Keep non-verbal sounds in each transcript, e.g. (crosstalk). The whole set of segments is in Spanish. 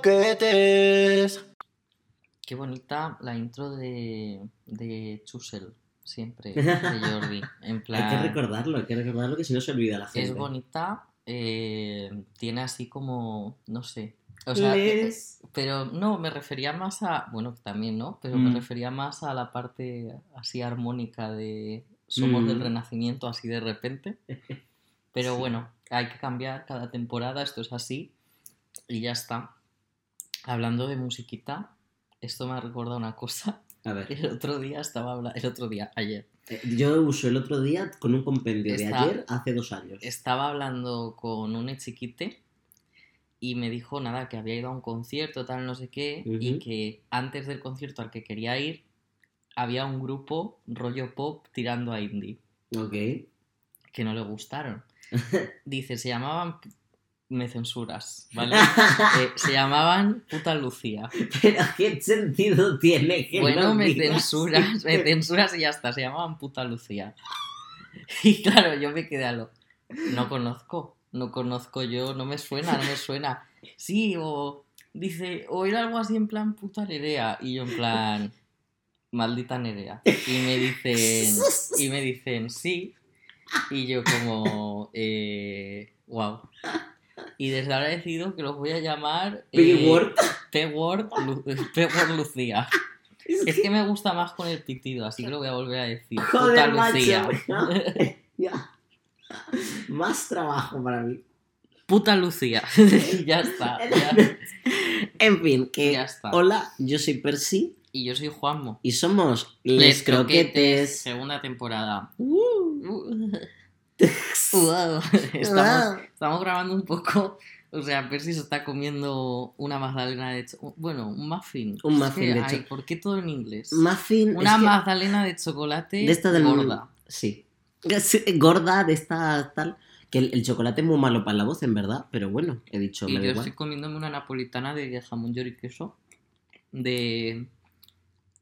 croquetes. Qué bonita la intro de, de Chusel, siempre, (laughs) de Jordi. En plan, Hay que recordarlo, hay que recordarlo que si no se olvida la gente. es bonita, eh, tiene así como, no sé. O sea, Les- pero no, me refería más a, bueno, también, ¿no? Pero me Mm. refería más a la parte así armónica de Somos del Mm. Renacimiento así de repente. (laughs) Pero Sí. bueno, hay que cambiar cada temporada, esto es así. Y ya está. Hablando de musiquita, esto me ha recordado una cosa. A ver, El otro día estaba hablando, el otro día, ayer, eh, yo uso el otro día con un compendio de ayer hace dos años. estaba hablando con un chiquite y me dijo nada, que había ido a un concierto, tal, no sé qué, y que antes del concierto al que quería ir, había un grupo rollo pop tirando a indie, Ok. que no le gustaron. (laughs) Dice, se llamaban... Me censuras, (laughs) ¿vale? Eh, se llamaban Puta Lucía. Pero ¿qué sentido tiene que Bueno, me digas? censuras, me censuras y ya está, se llamaban Puta Lucía. (laughs) Y claro, yo me quedé a lo... No conozco, no conozco yo, no me suena, no me suena. Sí, o dice, o era algo así en plan puta Nerea, y yo en plan, maldita Nerea. Y me dicen, y me dicen, sí, y yo como, eh, wow. Y desde ahora he decidido que los voy a llamar... eh, P-word. P-word Lu- P-word Lucía. Es que me gusta más con el pitido, así que lo voy a volver a decir. Joder, Puta Lucía. (laughs) macho. Ya. Más trabajo para mí. Puta Lucía. (laughs) ya está. ya. En fin, que Ya está. hola, yo soy Percy Y yo soy Juanmo. y somos Les Croquetes. Segunda temporada. Uh. (laughs) Wow. Estamos, Wow. Estamos grabando un poco. (laughs) O sea, Percy se está comiendo una magdalena de cho- Bueno, un muffin. Un Es muffin que, de ay, ¿Por qué todo en inglés? Muffin. Una es que- magdalena de chocolate de esta del gorda. Sí. Sí, Gorda de esta tal. Que el, el chocolate es muy malo para la voz, en verdad. Pero bueno, he dicho, Y me da yo igual. estoy comiéndome una napolitana de jamón york y queso de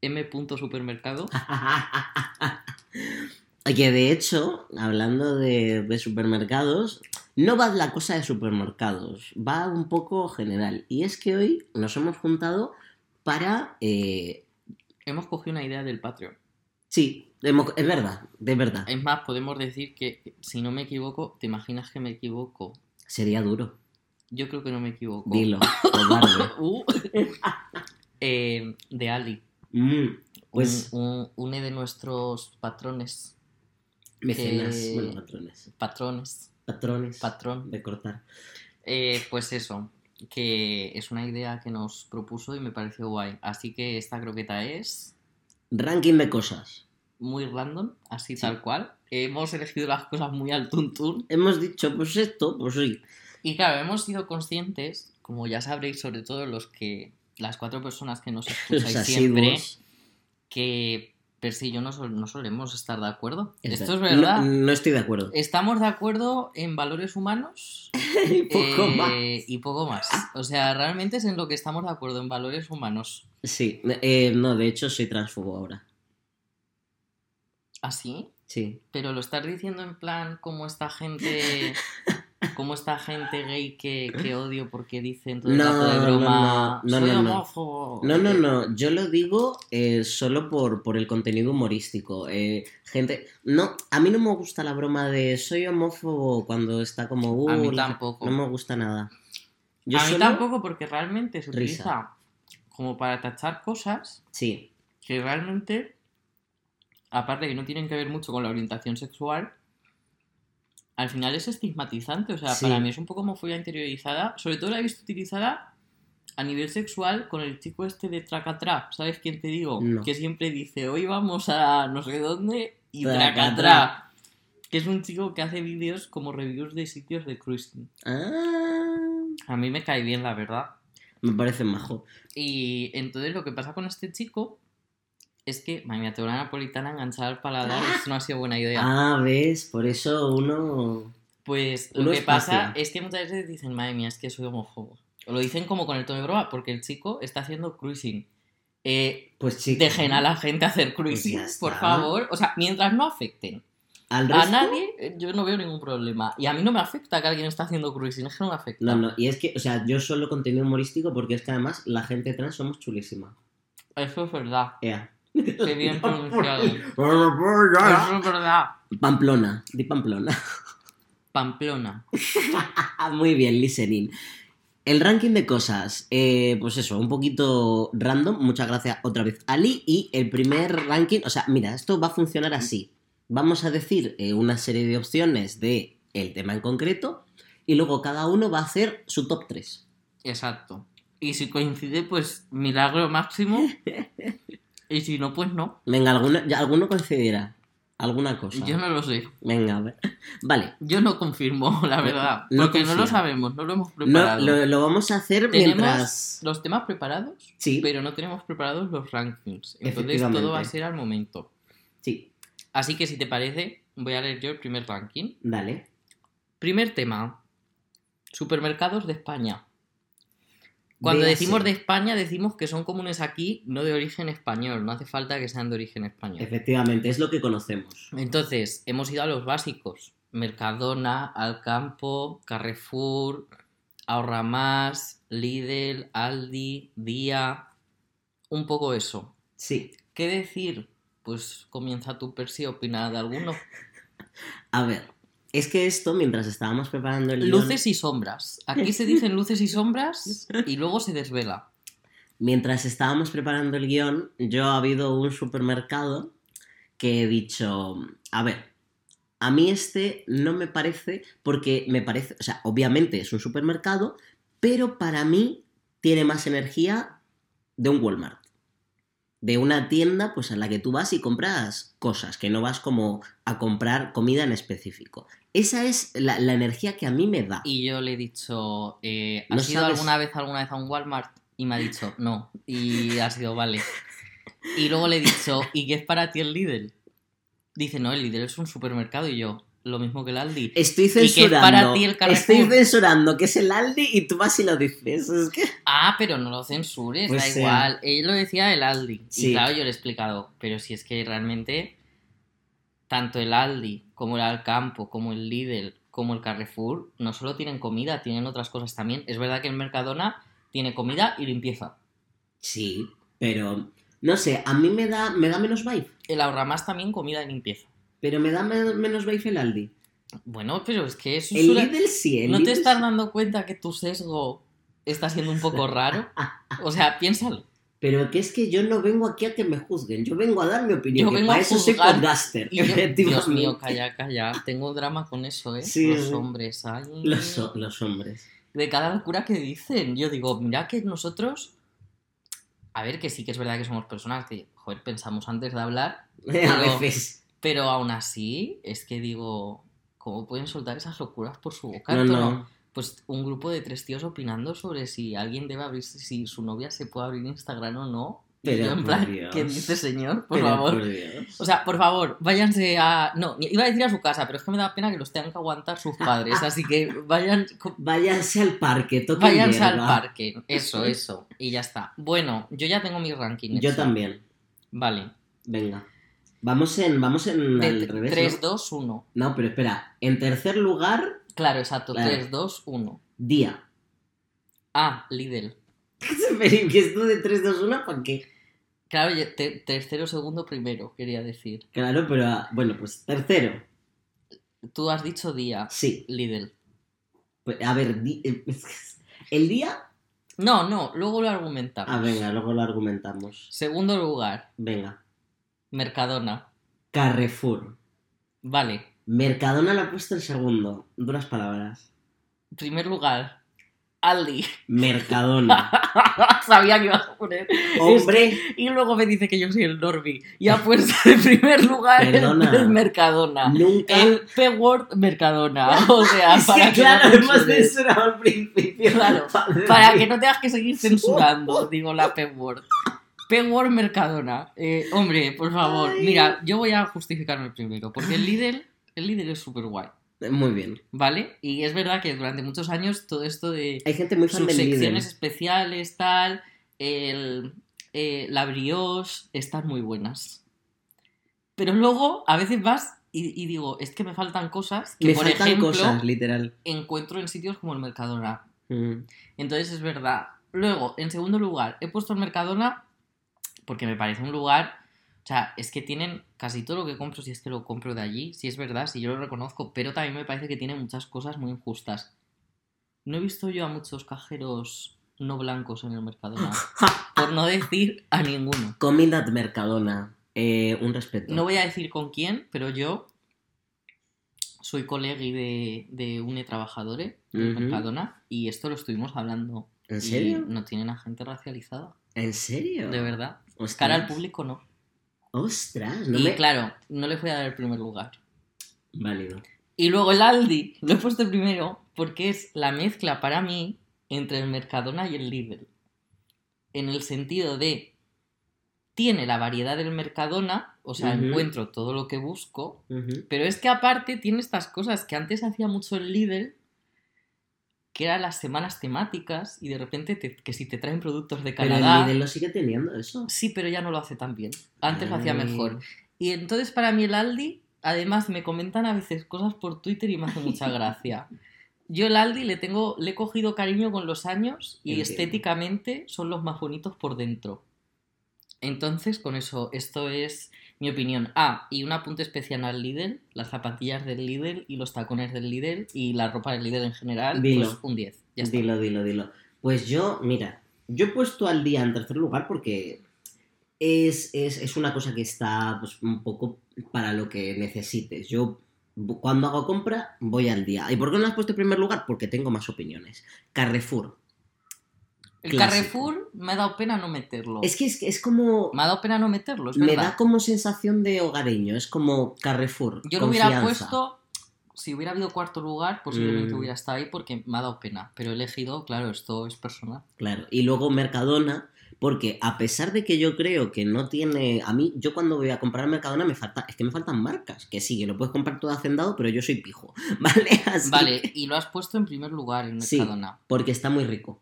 M. Supermercado. (laughs) Que de hecho, hablando de, de supermercados, no va la cosa de supermercados, va un poco general. Y es que hoy nos hemos juntado para... eh, Hemos cogido una idea del Patreon. sí, es verdad, de verdad. Es más, podemos decir que, si no me equivoco, ¿te imaginas que me equivoco? Sería duro. Yo creo que no me equivoco. Dilo, cobarde. (laughs) Uh. Eh, de Ali. Mm, pues un, un- une de nuestros patrones. mecenas, que- bueno, patrones. Patrones. Patrones Patrón. de cortar. Eh, pues eso. Que es una idea que nos propuso y me pareció guay. Así que esta croqueta es. Ranking de cosas. muy random, así Sí. tal cual. Hemos elegido las cosas muy al tuntún. Hemos dicho, pues esto, pues sí. Y claro, hemos sido conscientes, como ya sabréis, sobre todo los que. las cuatro personas que nos (laughs) escucháis siempre, que Percy y yo no, no solemos estar de acuerdo. Es Esto es ver- verdad. No, no estoy de acuerdo. Estamos de acuerdo en valores humanos (laughs) Y poco eh, más. y poco más. O sea, realmente es en lo que estamos de acuerdo, en valores humanos. Sí, eh, no, de hecho soy transfobo ahora. ¿Así? Sí. Pero lo estás diciendo en plan como esta gente. (laughs) Como esta gente gay que, que odio porque dicen todo el rato de broma. no, no, Soy no, homófobo. No, no, no, yo lo digo eh, solo por, por el contenido humorístico. Eh, gente, no, a mí no me gusta la broma de soy homófobo cuando está como... Uh, A mí tampoco. No me gusta nada. Yo a mí solo- tampoco porque realmente se Risa. utiliza como para tachar cosas Sí, que realmente, aparte que no tienen que ver mucho con la orientación sexual, al final es estigmatizante. O sea, Sí. para mí es un poco homofobia interiorizada. Sobre todo la he visto utilizada a nivel sexual con el chico este de Tracatrá. ¿Sabes quién te digo? No. Que siempre dice, hoy vamos a no sé dónde y Tracatrá. Tracatrá. Que es un chico que hace vídeos como reviews de sitios de cruising. Ah, A mí me cae bien, la verdad. me parece majo. Y entonces lo que pasa con este chico es que, tengo una napolitana enganchada al paladar, esto no ha sido buena idea. Ah, ves, por eso uno... pues uno lo que espacia. pasa es que muchas veces dicen, madre mía, es que soy homófobo. O lo dicen como con el tono de broma, porque el chico está haciendo cruising. Eh, Pues sí. dejen a la gente hacer cruising, Pues ya por favor. O sea, mientras no afecten Al A resto, nadie eh, yo no veo ningún problema. Y a mí no me afecta que alguien está haciendo cruising, es que no me afecta. No, no, y es que, o sea, yo solo contenido humorístico porque es que además la gente trans somos chulísima. Eso es verdad. Ea. (laughs) Qué bien (laughs) pronunciado. Eso es verdad. Pamplona, di Pamplona. Pamplona. (laughs) Muy bien, listening. El ranking de cosas, eh, pues eso, un poquito random. Muchas gracias otra vez, Ali. Y el primer ranking, o sea, mira, esto va a funcionar así. Vamos a decir eh, una serie de opciones de el tema en concreto y luego cada uno va a hacer su top 3. Exacto. Y si coincide, pues milagro máximo. Y si no, pues no. Venga, alguno, ya, alguno considerará alguna cosa. Yo no lo sé. Venga, a ver. (laughs) Vale. Yo no confirmo, (laughs) la verdad. No porque no lo sabemos, no lo hemos No, preparado. lo, lo vamos a hacer Tenemos mientras. los temas preparados, Sí, pero no tenemos preparados los rankings. Entonces todo va a ser al momento. sí, Así que si te parece, voy a leer yo el primer ranking. dale. Primer tema. Supermercados de España. Cuando decimos de España, decimos que son comunes aquí, no de origen español. No hace falta que sean de origen español. Efectivamente, es lo que conocemos. Entonces, hemos ido a los básicos. Mercadona, Alcampo, Carrefour, Ahorra Más, Lidl, Aldi, Día. Un poco eso. Sí. ¿Qué decir? Pues comienza tu per si opinar de alguno. (laughs) A ver, es que esto, mientras estábamos preparando el guion, Luces y sombras. Aquí se dicen luces y sombras y luego se desvela. mientras estábamos preparando el guion, yo ha habido un supermercado que he dicho, a ver, a mí este no me parece, porque me parece, o sea, obviamente es un supermercado, pero para mí tiene más energía de un Walmart. De una tienda, pues en la que tú vas y compras cosas, que no vas como a comprar comida en específico. Esa es la, la energía que a mí me da. Y yo le he dicho, eh, No ¿has ido sabes- alguna vez alguna vez a un Walmart? Y me ha dicho, no. Y ha sido, vale. Y luego le he dicho, ¿y qué es para ti el Lidl? Dice, no, el Lidl es un supermercado y yo, lo mismo que el Aldi. Estoy que es censurando. para ti el Carrefour. Estoy censurando que es el Aldi y tú vas y lo dices. Es que... Ah, pero no lo censures, Pues da sea. igual. Él lo decía el Aldi. Sí. Y claro, yo le he explicado, pero si es que realmente tanto el Aldi como el Alcampo, como el Lidl, como el Carrefour, no solo tienen comida, tienen otras cosas también. Es verdad que el Mercadona tiene comida y limpieza. Sí, pero no sé, a mí me da, me da menos vibe. El Ahorramás también comida y limpieza. Pero me da me- menos vibe el Aldi. Bueno, pero es que eso El es una- Lidl sí, el ¿No te estás sí. dando cuenta que tu sesgo está siendo un poco raro? (laughs) O sea, piénsalo. Pero que es que yo no vengo aquí a que me juzguen, yo vengo a dar mi opinión. Yo que vengo para a eso soy podcaster. Dios mío, calla, calla. Tengo drama con eso, ¿eh? Sí, los sí. hombres, ay. Los, ho- los hombres. De cada locura que dicen. Yo digo, mira que nosotros. A ver, que sí que es verdad que somos personas que, joder, pensamos antes de hablar. (laughs) a veces. Pero aún así, es que digo, ¿cómo pueden soltar esas locuras por su boca? No, no. Pues un grupo de tres tíos opinando sobre si alguien debe abrir, si su novia se puede abrir Instagram o no. Pero yo en plan, Dios. ¿qué dice señor? Por Pero, favor. por. O sea, por favor, váyanse a. No, iba a decir a su casa, pero es que me da pena que los tengan que aguantar sus padres. Así que vayan, Váyanse al parque, toquen váyanse al parque. Eso, eso. Y ya está. Bueno, yo ya tengo mi ranking. Yo hecho. también. Vale. Venga. Vamos en, vamos en De- al revés. 3, ¿no? 2, 1. no, pero espera. En tercer lugar, Claro, exacto. Claro. 3, 2, 1. día. Ah, Lidl. (laughs) Pero que esto de 3, 2, 1, ¿para qué? Claro, te- tercero, segundo, primero, quería decir. Claro, pero ah, bueno, pues tercero. Tú has dicho día. Sí. Lidl. Pues, a ver, di- eh, el día. No, no, luego lo argumentamos. Ah, venga, luego lo argumentamos. Segundo lugar, Venga. Mercadona. Carrefour. Vale. Mercadona lo ha puesto el segundo. Duras palabras. Primer lugar, Aldi. Mercadona. (laughs) Sabía que ibas a poner. Hombre, Y luego me dice que yo soy el Norby. Y ha puesto en primer lugar el, Perdona. el (laughs) Mercadona. nunca. El P-Word Mercadona. O sea, (laughs) Es que, para que, claro, no hemos censurado al principio. Claro, Para que no tengas que seguir censurando, digo la P-Word. P-Word Mercadona. Eh, hombre, por favor. Ay. Mira, yo voy a justificarme primero. Porque el Lidl, el Lidl es súper guay. Muy bien. ¿Vale? Y es verdad que durante muchos años todo esto de Hay gente muy fan del secciones especiales, tal, el, eh, la brioche, están muy buenas. Pero luego a veces vas y, y digo, es que me faltan cosas que, Me por faltan ejemplo, cosas, literal. encuentro en sitios como el Mercadona. Mm. Entonces es verdad. Luego, en segundo lugar, he puesto el Mercadona porque me parece un lugar. O sea, es que tienen casi todo lo que compro, si es que lo compro de allí, si es verdad, si yo lo reconozco, pero también me parece que tiene muchas cosas muy injustas. No he visto yo a muchos cajeros no blancos en el Mercadona, (laughs) por no decir a ninguno. Comida Mercadona. Eh, un respeto. No voy a decir con quién, pero yo soy colegui de, de UNE Trabajadores del Ujú. Mercadona y esto lo estuvimos hablando. ¿En y serio? No tienen a gente racializada, ¿En serio? de verdad. Ostras. Cara al público no. Ostras, no y me... claro, no les voy a dar el primer lugar. Válido. Y luego el Aldi, (laughs) lo he puesto primero porque es la mezcla para mí entre el Mercadona y el Lidl. En el sentido de, tiene la variedad del Mercadona, o sea, encuentro todo lo que busco, pero es que aparte tiene estas cosas que antes hacía mucho el Lidl, que eran las semanas temáticas y de repente te- que si te traen productos de Pero Canadá... el Lidl lo sigue teniendo eso. Sí, pero ya no lo hace tan bien. Antes lo hacía Ay. mejor. Y entonces para mí el Aldi, además me comentan a veces cosas por Twitter y me hace mucha gracia. (laughs) Yo el Aldi le tengo, le he cogido cariño con los años y Entiendo. estéticamente son los más bonitos por dentro. Entonces, con eso, esto es mi opinión. Ah, y un apunte especial al Lidl, las zapatillas del Lidl y los tacones del Lidl y la ropa del Lidl en general, Dilo. pues un 10. Ya está. Dilo, dilo, dilo. Pues yo, mira, yo he puesto al día en tercer lugar porque es, es, es una cosa que está pues, un poco para lo que necesites. Yo cuando hago compra voy al día. ¿Y por qué no lo has puesto en primer lugar? Porque tengo más opiniones. Carrefour. El clásico. Carrefour me ha dado pena no meterlo. Es que es, es como... Me ha dado pena no meterlo, es Me verdad. da como sensación de hogareño. Es como Carrefour. Yo lo hubiera puesto, si hubiera habido cuarto lugar, posiblemente Mm. hubiera estado ahí porque me ha dado pena. Pero he elegido, claro, esto es personal. Claro, y luego Mercadona, porque a pesar de que yo creo que no tiene. A mí, yo cuando voy a comprar Mercadona me falta. Es que me faltan marcas. Que sí, que lo puedes comprar todo hacendado, pero yo soy pijo. (laughs) ¿Vale? Así Vale, y lo has puesto en primer lugar en Sí. Mercadona. Porque está muy rico.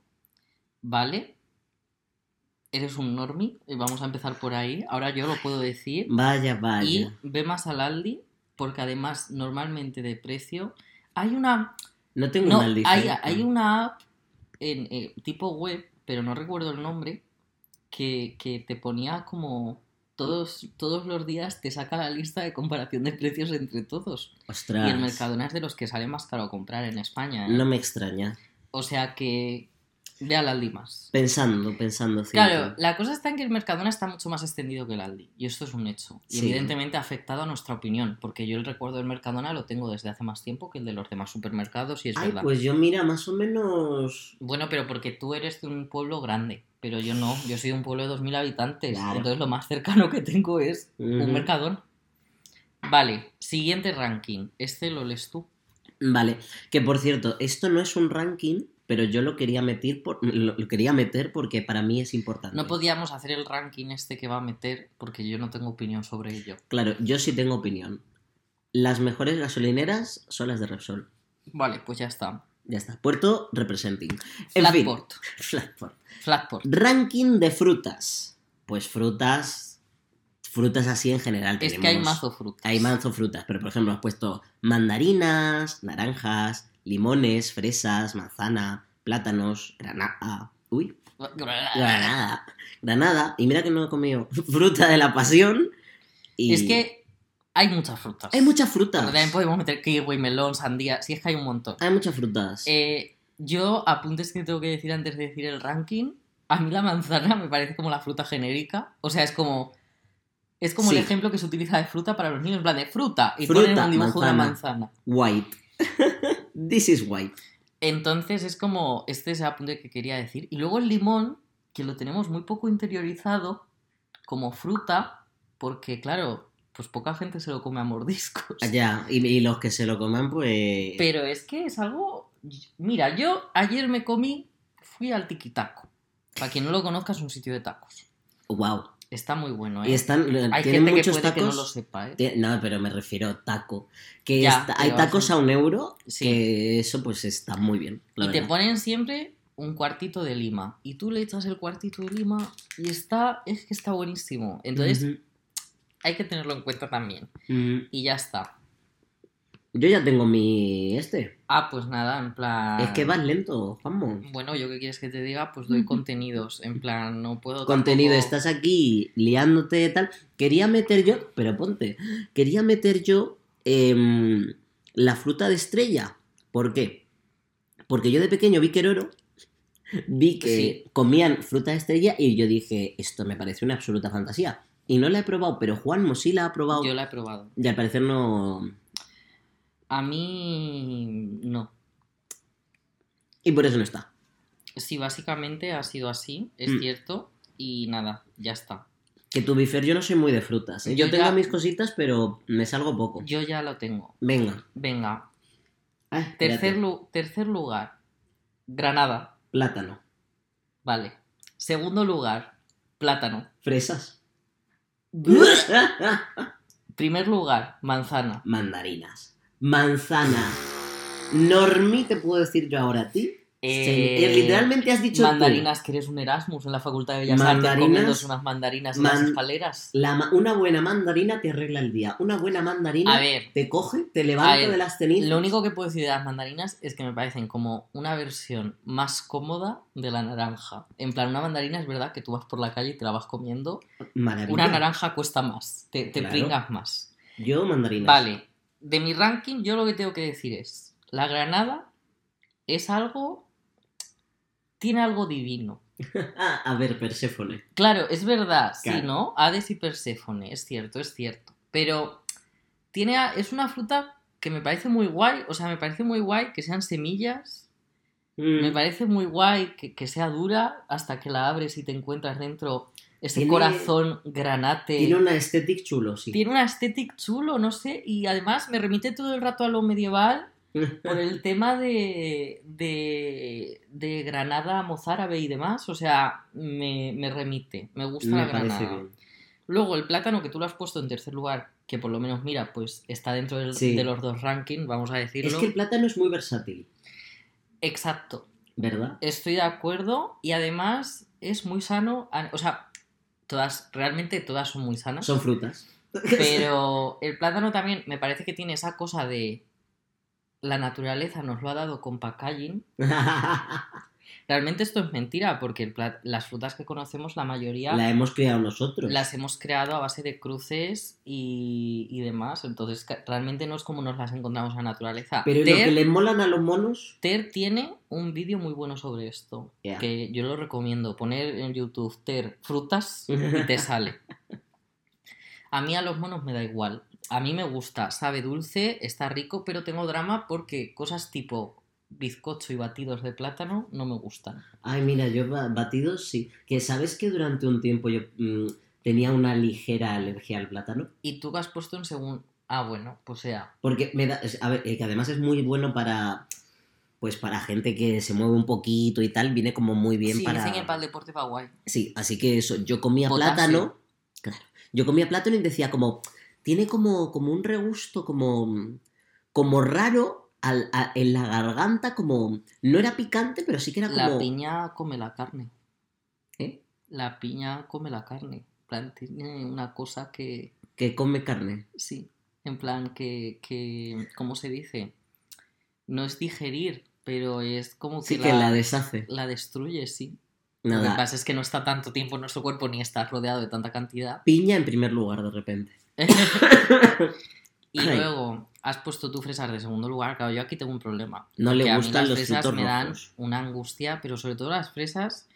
Vale. Eres un normie, y vamos a empezar por ahí. Ahora yo lo puedo decir. Vaya, Y vaya. ve más al Aldi, porque además, normalmente de precio. Hay una. No tengo No, mal hay, hay una app en, eh, tipo web, pero no recuerdo el nombre, que, que te ponía como todos, todos los días te saca la lista de comparación de precios entre todos. Ostras. Y el Mercadona es de los que sale más caro comprar en España. ¿eh? No me extraña. O sea que ve al Aldi más. Pensando, pensando. cierto. Claro, la cosa está en que el Mercadona está mucho más extendido que el Aldi. Y esto es un hecho. Y Sí. evidentemente ha afectado a nuestra opinión. Porque yo el recuerdo del Mercadona lo tengo desde hace más tiempo que el de los demás supermercados. Y es Ay, verdad. pues yo, mira, más o menos. Bueno, pero porque tú eres de un pueblo grande, pero yo no, yo soy de un pueblo de 2.000 habitantes, Claro. entonces lo más cercano que tengo es un mercadón. Vale, siguiente ranking, este lo lees tú. Vale, que por cierto, esto no es un ranking, pero yo lo quería meter, por, lo, quería meter porque para mí es importante. No podíamos hacer el ranking este que va a meter porque yo no tengo opinión sobre ello. Claro, yo sí tengo opinión. Las mejores gasolineras son las de Repsol. Vale, pues ya está. Ya está. Puerto representing. En fin. Flatport, Flatport. Flatport. Ranking de frutas. Pues frutas. Frutas así en general. Es que hay mazo frutas. Hay mazo frutas, pero por ejemplo has puesto mandarinas, naranjas, limones, fresas, manzana, plátanos, granada. Uy, granada. Granada. Y mira que no he comido (laughs) fruta de la pasión. Y Es que hay muchas frutas. hay muchas Pero frutas. También podemos meter kiwi, melón, sandía. Sí, es que hay un montón. Hay muchas frutas. Eh, yo, apuntes que tengo que decir antes de decir el ranking. A mí la manzana me parece como la fruta genérica. O sea, es como. Es como el ejemplo que se utiliza de fruta para los niños. En plan de fruta. Y Fruta, ponen un dibujo de una manzana. White. (laughs) This is white. Entonces es como. Este es el apunte que quería decir. Y luego el limón, que lo tenemos muy poco interiorizado como fruta. Porque, claro, pues poca gente se lo come a mordiscos. Ya, y, y los que se lo coman, pues. Pero es que es algo. Mira, yo ayer me comí. Fui al Tiquitaco. Para quien no lo conozca, es un sitio de tacos. Wow. Está muy bueno, ¿eh? Y están. Hay tienen gente que muchos puede tacos. que no lo sepa, ¿eh? No, pero me refiero a taco. Que Ya, está- hay tacos a un euro, Sí. que eso pues está muy bien. la Y te ponen siempre un cuartito de lima. Y tú le echas el cuartito de lima y está. Es que está buenísimo. Entonces hay que tenerlo en cuenta también. Y ya está. Yo ya tengo mi este. Ah, pues nada, en plan. Es que vas lento, Juanmo. Bueno, yo qué quieres que te diga, pues doy contenidos. En plan, no puedo. Contenido, tampoco- estás aquí liándote tal. Quería meter yo, pero ponte, quería meter yo em, la fruta de estrella. ¿Por qué? Porque yo de pequeño vi Queroro, vi que Sí. comían fruta de estrella y yo dije, esto me parece una absoluta fantasía. Y no la he probado, pero Juanmo sí la ha probado. Yo la he probado. Y al parecer no. A mí. No. Y por eso no está. Sí, básicamente ha sido así, es Mm. cierto. Y nada, ya está. Que tu bifer yo no soy muy de frutas. ¿eh? Yo, Yo tengo ya- mis cositas, pero me salgo poco. Yo ya lo tengo. Venga. Venga. Ah. Tercer, lu- tercer lugar. Granada. Plátano. Vale. Segundo lugar. Plátano. Fresas. (laughs) Primer lugar. Manzana. Mandarinas. Manzana. Normi, te puedo decir yo ahora a ti. Eh, eh, literalmente has dicho tú. Mandarinas, que eres un Erasmus en la Facultad de Bellas Artes Mandarinas- comiéndose unas mandarinas en las man- escaleras. La una buena mandarina te arregla el día. Una buena mandarina A ver, te coge, te levanta ver, de las cenizas. lo único que puedo decir de las mandarinas es que me parecen como una versión más cómoda de la naranja. En plan, una mandarina es verdad que tú vas por la calle y te la vas comiendo. Maravilla. Una naranja cuesta más, te, te Claro. pringas más. Yo mandarinas. Vale, de mi ranking yo lo que tengo que decir es, la granada es algo... tiene algo divino. (laughs) Ah, a ver, Perséfone. Claro, es verdad, sí, Claro. ¿no? Hades y Perséfone, es cierto, es cierto. Pero tiene es una fruta que me parece muy guay, o sea, me parece muy guay que sean semillas, Mm, me parece muy guay que, que sea dura hasta que la abres y te encuentras dentro ese Tiene- corazón granate. Tiene una estética chulo, sí. Tiene una estética chulo, no sé, y además me remite todo el rato a lo medieval por el (laughs) tema de, de, de Granada mozárabe y demás, o sea, me, me remite, me gusta Me la Granada. bien. Luego el plátano que tú lo has puesto en tercer lugar, que por lo menos mira, pues está dentro del- Sí. de los dos rankings, vamos a decirlo. Es que el plátano es muy versátil, Exacto, ¿verdad? estoy de acuerdo y además es muy sano, o sea, todas, realmente todas son muy sanas. Son frutas. Pero (laughs) el plátano también me parece que tiene esa cosa de la naturaleza nos lo ha dado con packaging. (laughs) Realmente esto es mentira, porque las frutas que conocemos, la mayoría La hemos creado nosotros. las hemos creado a base de cruces y, y demás. Entonces, realmente no es como nos las encontramos en la naturaleza. Pero ¿y Ter, lo que le molan a los monos, Ter tiene un vídeo muy bueno sobre esto, que yo lo recomiendo. Poner en YouTube Ter frutas y te sale. (laughs) A mí a los monos me da igual. A mí me gusta, sabe dulce, está rico, pero tengo drama porque cosas tipo bizcocho y batidos de plátano no me gustan. Ay, mira, yo ba- batidos sí. Que sabes que durante un tiempo yo mm, tenía una ligera alergia al plátano. Y tú que has puesto en según... Ah, bueno, pues sea. Porque me da. A ver, que además es muy bueno para. Pues para gente que se mueve un poquito y tal, viene como muy bien sí, para. dicen que para el deporte va guay. Sí, así que eso, yo comía Potasio. plátano. Claro. Yo comía plátano y decía como. Tiene como, como un regusto como. como raro al- a- en la garganta, como. No era picante, pero sí que era como. La piña come la carne. ¿Eh? La piña come la carne. En plan, tiene una cosa que... Que come carne. Sí, en plan que, que ¿cómo se dice? No es digerir, pero es como que, Sí, que la deshace. la destruye, sí. Lo que Nada. pasa es que no está tanto tiempo en nuestro cuerpo ni está rodeado de tanta cantidad. Piña en primer lugar, de repente. (laughs) y luego has puesto tú fresas de segundo lugar. Claro, yo aquí tengo un problema. No le que a mí gustan las los fresas me dan rojos. una angustia, pero sobre todo las fresas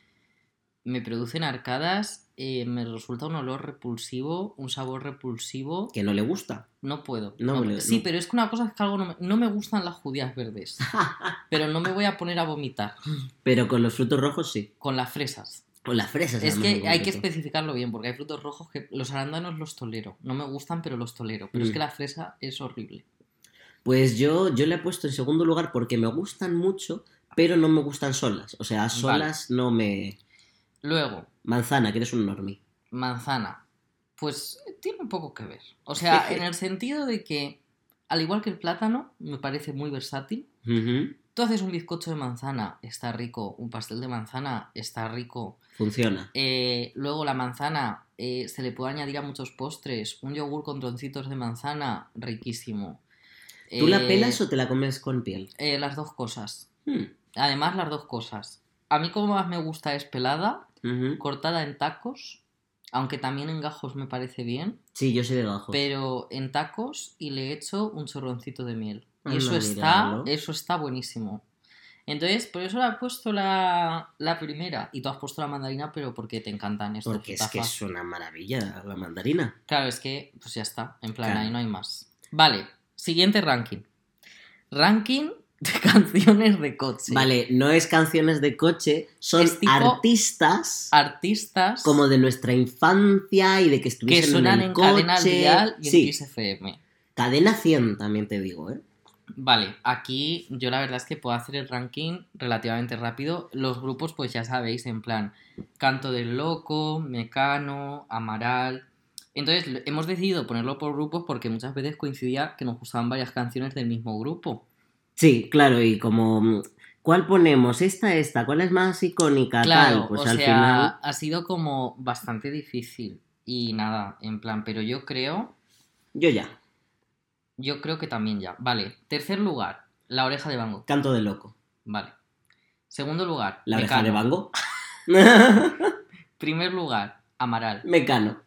me producen arcadas, eh, me resulta un olor repulsivo, un sabor repulsivo. Que no le gusta. No puedo. No le- sí, no. pero es que una cosa es que algo no me, no me gustan las judías verdes. (laughs) pero no me voy a poner a vomitar (laughs) Pero con los frutos rojos sí. con las fresas. Con las fresas. Es que hay que especificarlo bien, porque hay frutos rojos que los arándanos los tolero. No me gustan, pero los tolero. Pero es Mm. que la fresa es horrible. Pues yo, yo le he puesto en segundo lugar porque me gustan mucho, pero no me gustan solas. O sea, solas no me. Luego, Manzana, que eres un normie. manzana. Pues eh, tiene un poco que ver. O (laughs) sea, en el sentido de que, al igual que el plátano, me parece muy versátil. Ujú, Tú haces un bizcocho de manzana, está rico. Un pastel de manzana, está rico. Funciona. Eh, luego la manzana eh, se le puede añadir a muchos postres. Un yogur con troncitos de manzana, riquísimo. ¿Tú la Eh, pelas o te la comes con piel? eh, las dos cosas. Hmm, Además, las dos cosas. A mí como más me gusta es pelada, cortada en tacos, aunque también en gajos me parece bien, Sí, yo soy de gajos. pero en tacos y le echo un chorroncito de miel. Y eso está, eso está buenísimo. Entonces, por eso le he puesto la, la primera. Y tú has puesto la mandarina, pero porque te encantan estos Porque es que es una maravilla la mandarina. Claro, es que, pues ya está. En plan, Claro. ahí no hay más. Vale, siguiente ranking. Ranking de (laughs) canciones de coche. Vale, no es canciones de coche, son artistas Artistas como de nuestra infancia y de que que estuviesen suenan en en, el coche. cadena y en sí, XFM. cadena 100 también te digo, ¿eh? Vale, aquí yo la verdad es que puedo hacer el ranking relativamente rápido. Los grupos, pues ya sabéis, en plan Canto del Loco, Mecano, Amaral. Entonces hemos decidido ponerlo por grupos porque muchas veces coincidía que nos gustaban varias canciones del mismo grupo. Sí, claro, y como mm, ¿cuál ponemos? Esta, esta, ¿cuál es más icónica? Claro, Tal, pues o al sea, final. ha sido como bastante difícil. Y nada, en plan, pero yo creo, Yo ya, yo creo que también ya. Vale, tercer lugar, La Oreja de Bango. canto de loco. Vale. Segundo lugar, La oreja de. Bango. (laughs) Primer lugar, Amaral. Mecano.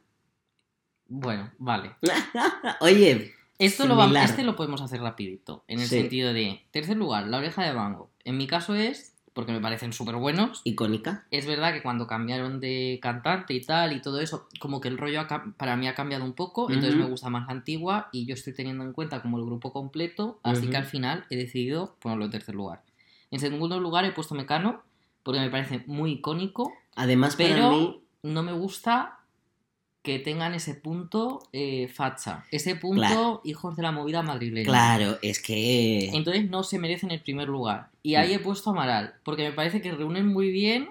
Bueno, vale. (laughs) Oye, Esto lo, Similar. este lo podemos hacer rapidito, en el Sí. sentido de, tercer lugar, la oreja de Bango. En mi caso es, porque me parecen súper buenos, icónica. es verdad que cuando cambiaron de cantante y tal y todo eso, como que el rollo ha para mí ha cambiado un poco, entonces me gusta más la antigua y yo estoy teniendo en cuenta como el grupo completo, así que al final he decidido ponerlo en tercer lugar. En segundo lugar he puesto Mecano, porque me parece muy icónico, Además, para pero mí, no me gusta que tengan ese punto eh, facha, ese punto Claro. hijos de la movida madrileña. claro, es que. Entonces no se merecen el primer lugar. Y Mm. ahí he puesto Amaral, porque me parece que reúnen muy bien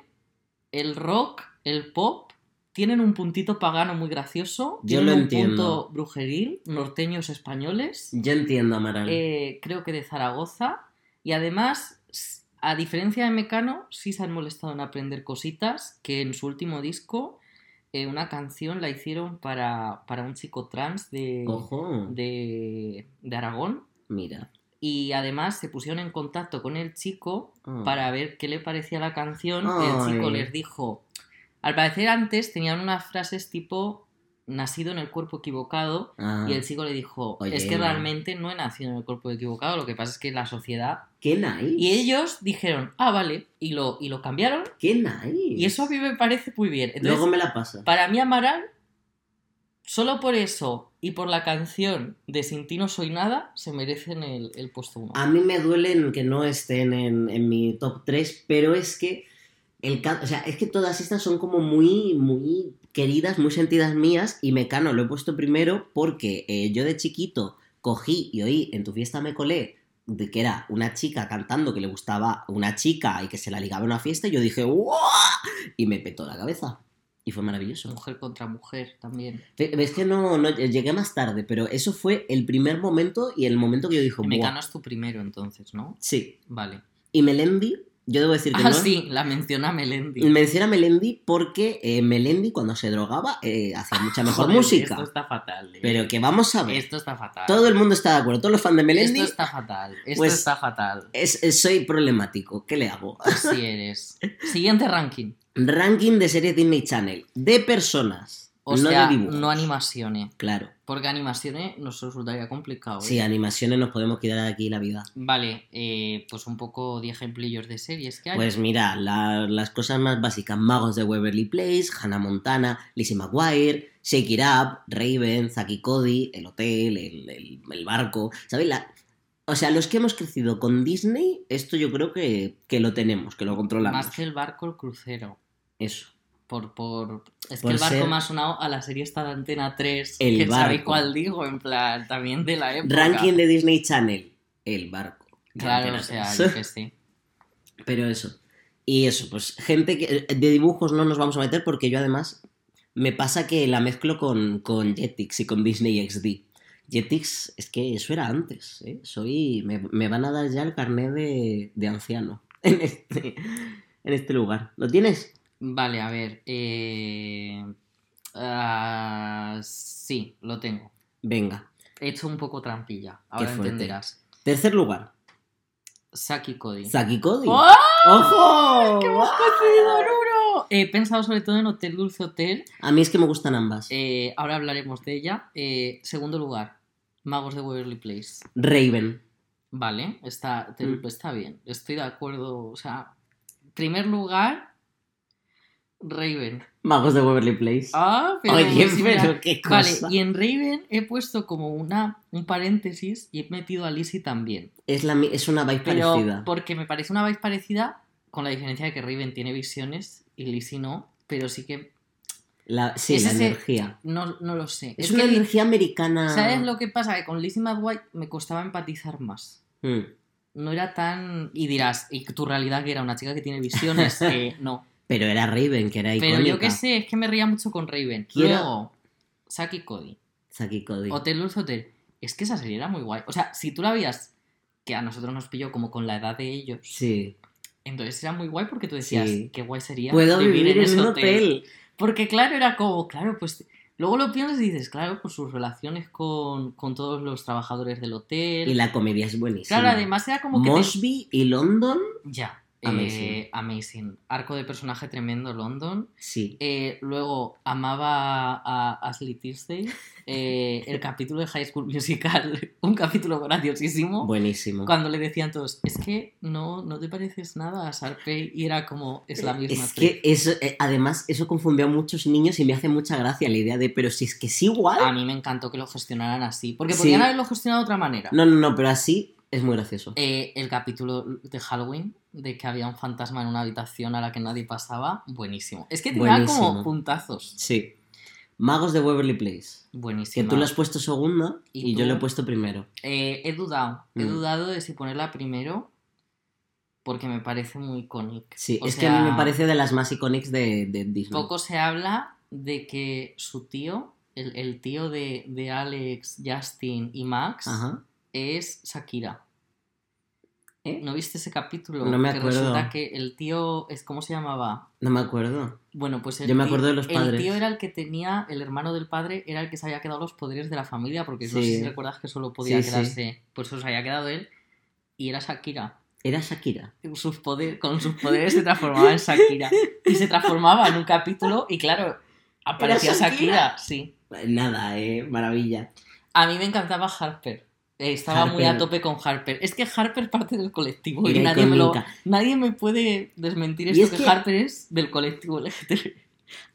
el rock, el pop, tienen un puntito pagano muy gracioso, Yo tienen lo un entiendo. punto brujeril, norteños españoles, Yo entiendo, Amaral. eh, creo que de Zaragoza, y además, a diferencia de Mecano, sí se han molestado en aprender cositas, que en su último disco, eh, una canción la hicieron para, para un chico trans de, Ojo. de, de Aragón. Mira. Y además se pusieron en contacto con el chico Ah. para ver qué le parecía la canción. Ay. El chico les dijo. Al parecer antes tenían unas frases tipo nacido en el cuerpo equivocado. Ah. Y el chico le dijo, Oye. es que realmente no he nacido en el cuerpo equivocado, lo que pasa es que la sociedad... (laughs) ¡Qué nice! Y ellos dijeron, ah, vale, y lo, y lo cambiaron. ¡Qué nice! Y eso a mí me parece muy bien. Entonces, Luego me la pasa. para mí Amaral, solo por eso y por la canción de Sin ti no soy nada, se merecen el, el puesto uno. A mí me duelen que no estén en, en mi top 3, pero es que el ca- o sea, es que todas estas son como muy, muy queridas, muy sentidas mías, y Mecano lo he puesto primero porque eh, yo de chiquito cogí y oí en tu fiesta me colé de que era una chica cantando que le gustaba una chica y que se la ligaba en una fiesta, y yo dije ¡Wow! Y me petó la cabeza. Y fue maravilloso. Mujer contra mujer también. Ves que no, no llegué más tarde, pero eso fue el primer momento y el momento que yo dije. Mecano es tu primero entonces, ¿no? Sí. Vale. Y Melendi, yo debo decir que Ah, no. sí, la menciona Melendi. Menciona Melendi porque eh, Melendi cuando se drogaba eh, hacía mucha (laughs) mejor Joder, música. Esto está fatal. eh. Pero que vamos a ver. Esto está fatal. Todo el mundo está de acuerdo, todos los fans de Melendi. Esto está fatal. Esto pues- está fatal. es- es- soy problemático. ¿Qué le hago? Así eres. (laughs) Siguiente ranking. Ranking de series Disney Channel. De personas. O no sea, no animaciones. Claro. Porque animaciones nos resultaría complicado. ¿eh? Sí, animaciones nos podemos quitar aquí la vida. Vale, eh, pues un poco de ejemplillos de series que hay. Pues mira, la- las cosas más básicas: Magos de Waverly Place, Hannah Montana, Lizzie McGuire, Shake It Up, Raven, Zaki Cody, El Hotel, el, el- el barco. ¿Sabéis? La- O sea, los que hemos crecido con Disney, esto yo creo que, que lo tenemos, que lo controlamos. Más que el barco, el crucero. Eso. Por, por... Es Por que el barco ser- ha sonado a la serie esta de Antena 3. El que sabéis barco. cuál digo, en plan, también de la época. Ranking de Disney Channel, El barco. Claro, o sea, yo que sé. (laughs) Pero eso. Y eso, pues gente que de dibujos no nos vamos a meter porque yo además me pasa que la mezclo con, con Jetix y con Disney XD. Jetix, es que eso era antes, ¿eh? Soy, me, me van a dar ya el carnet de, de anciano (laughs) en este, en este lugar. ¿Lo tienes? Vale, a ver. Eh... ah, sí, lo tengo. Venga. He hecho un poco trampilla. Ahora entenderás. Tercer lugar, Saki Cody. Saki Cody. ¡Oh! ¡Ojo! ¡Que hemos en uno! He pensado sobre todo en Hotel Dulce Hotel. A mí es que me gustan ambas. Eh, ahora hablaremos de ella. Eh, segundo lugar, Magos de Waverly Place. Raven. Vale, está, te- Mm. está bien. Estoy de acuerdo. O sea, primer lugar, Raven. Magos de Waverly Place. Ah, pero. Oye, pero qué Vale, cosa. y en Raven he puesto como una, un paréntesis y he metido a Lizzie también. Es, la, es una vibe Pero parecida. porque me parece una vibe parecida, con la diferencia de que Raven tiene visiones y Lizzie no, pero sí que La, sí, es la ese- energía. no, no lo sé. Es, Es, una que, energía americana. ¿sabes lo que pasa? Que con Lizzie McGuire me costaba empatizar más. Mm. No era tan... Y dirás, ¿y tu realidad que era una chica que tiene visiones? (laughs) Eh, no. Pero era Raven, que era icónica. Pero yo qué sé, es que me reía mucho con Raven. Quiero- Luego, Saki Cody. Saki Cody. Hotel Dulce Hotel. Es que esa serie era muy guay. O sea, si tú la veías, que a nosotros nos pilló como con la edad de ellos, Sí. entonces era muy guay porque tú decías, Sí. qué guay sería Puedo vivir, en, ese un hotel. Porque claro, era como, claro, pues... Luego lo piensas y dices, claro, pues sus relaciones con, con todos los trabajadores del hotel. Y la comedia es buenísima. Claro, además era como que... te- Mosby y London, Ya. Amazing. eh, amazing. Arco de personaje tremendo, London. sí. Eh, luego amaba a Ashley Tisdale. Eh, el capítulo de High School Musical, (laughs) un capítulo graciosísimo. Buenísimo. Cuando le decían todos, es que no, no te pareces nada a Sharpay. Y era como, es la misma. Es que eso, además, eso confundió a muchos niños y me hace mucha gracia la idea de, pero si es que es igual. A mí me encantó que lo gestionaran así. Porque Sí. podían haberlo gestionado de otra manera. No, no, no, pero así es muy gracioso. El capítulo de Halloween, de que había un fantasma en una habitación a la que nadie pasaba, buenísimo. Es que tenía Buenísimo. como puntazos. Sí. Magos de Waverly Place. Que Buenísimo. tú lo has puesto segunda y, ¿Y yo lo he puesto primero. Eh, he dudado. He Mm. dudado de si ponerla primero porque me parece muy icónica. Sí, O es que a mí me parece de las más icónicas de, de Disney. Poco se habla de que su tío, el, el tío de, de Alex, Justin y Max, Ajá. es Shakira. ¿Eh? ¿No viste ese capítulo? No me Que acuerdo. resulta que el tío es ¿cómo se llamaba? No me acuerdo. Bueno, pues el Yo me tío- acuerdo de los El padres. tío era el que tenía, el hermano del padre era el que se había quedado los poderes de la familia, porque no sé si recuerdas que solo podía Sí, sí. quedarse, pues eso se había quedado él, y era Shakira. Era Shakira. Sus poder, con sus poderes se transformaba en Shakira. Y se transformaba en un capítulo, y claro, aparecía ¿Era Shakira? Shakira, sí. Nada, eh, maravilla. A mí me encantaba Harper. Eh, Estaba muy a tope con Harper. Es que Harper parte del colectivo y nadie me, lo, nadie me puede desmentir esto es que, que- Harper es del colectivo LGTB.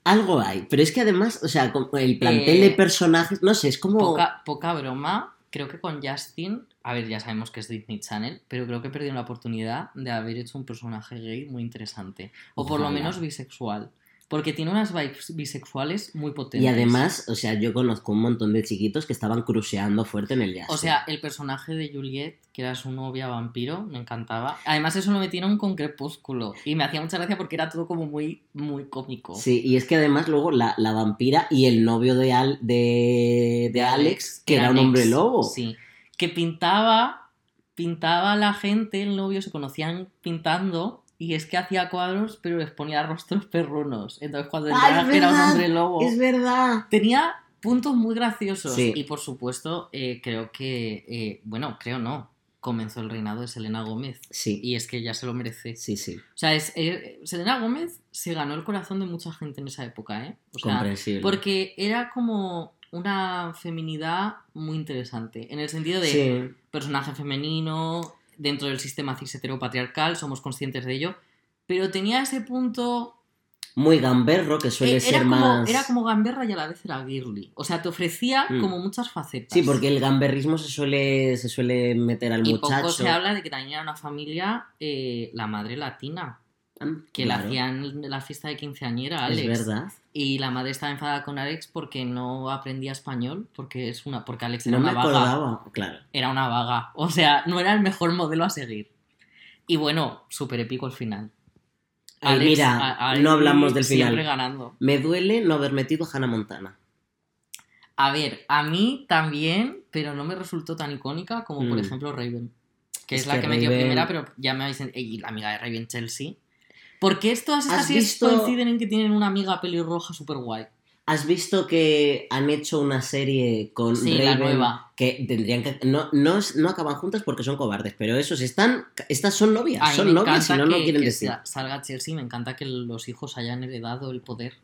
Algo hay, pero es que además, o sea, el plantel Eh, de personajes, no sé, es como... Poca, poca broma. Creo que con Justin, a ver, ya sabemos que es Disney Channel, pero creo que perdieron la oportunidad de haber hecho un personaje gay muy interesante. O por lo menos bisexual. Porque tiene unas vibes bisexuales muy potentes. Y además, o sea, yo conozco un montón de chiquitos que estaban cruceando fuerte en el jazz. O sea, el personaje de Juliet, que era su novia vampiro, me encantaba. Además, eso lo metieron con Crepúsculo. Y me hacía mucha gracia porque era todo como muy, muy cómico. Sí, y es que además luego la, la vampira y el novio de, Al, de, de Alex, que era un ex, hombre lobo. Sí. Que pintaba, pintaba a la gente, el novio, se conocían pintando. Y es que hacía cuadros, pero les ponía rostros perrunos. Entonces, cuando ¡Ay, entraba es era un verdad! hombre lobo. Es verdad. Tenía puntos muy graciosos. Sí. Y por supuesto, eh, creo que. eh, bueno, creo no. Comenzó el reinado de Selena Gómez. Sí, Y es que ya se lo merece. sí, sí, O sea, es, eh, Selena Gómez se ganó el corazón de mucha gente en esa época, ¿eh? O sea, comprensible. porque era como una feminidad muy interesante. En el sentido de Sí, personaje femenino, dentro del sistema cis heteropatriarcal, somos conscientes de ello. Pero tenía ese punto. muy gamberro, que suele eh, ser como, más... era como gamberra y a la vez era girly. O sea, te ofrecía Mm. como muchas facetas. Sí, porque el gamberrismo se suele, se suele meter al Y muchacho. poco se habla de que también era una familia, eh, la madre latina, Ah, que claro, la hacían en la fiesta de quinceañera, Alex. Es verdad. Y la madre estaba enfadada con Alex porque no aprendía español, porque es una, porque Alex No era me una vaga. acordaba, claro. Era una vaga. O sea, no era el mejor modelo a seguir. Y bueno, súper épico el final. Eh, mira, no hablamos del final. Siempre ganando. Me duele no haber metido a Hannah Montana. A ver, a mí también, pero no me resultó tan icónica como por Mm. ejemplo Raven. Que es, Es la que que, metió Raven- primera, pero ya me habéis... Y la amiga de Raven Chelsea. ¿Por qué todas estas ¿Has series visto- coinciden en que tienen una amiga pelirroja súper guay? ¿Has visto que han hecho una serie con Sí, la Raven nueva. que tendrían que no, no, no acaban juntas porque son cobardes, pero esos están estas son novias, A mí son novias y encanta no lo que- quieren que decir. sa- salga Chelsea, me encanta que los hijos hayan heredado el poder.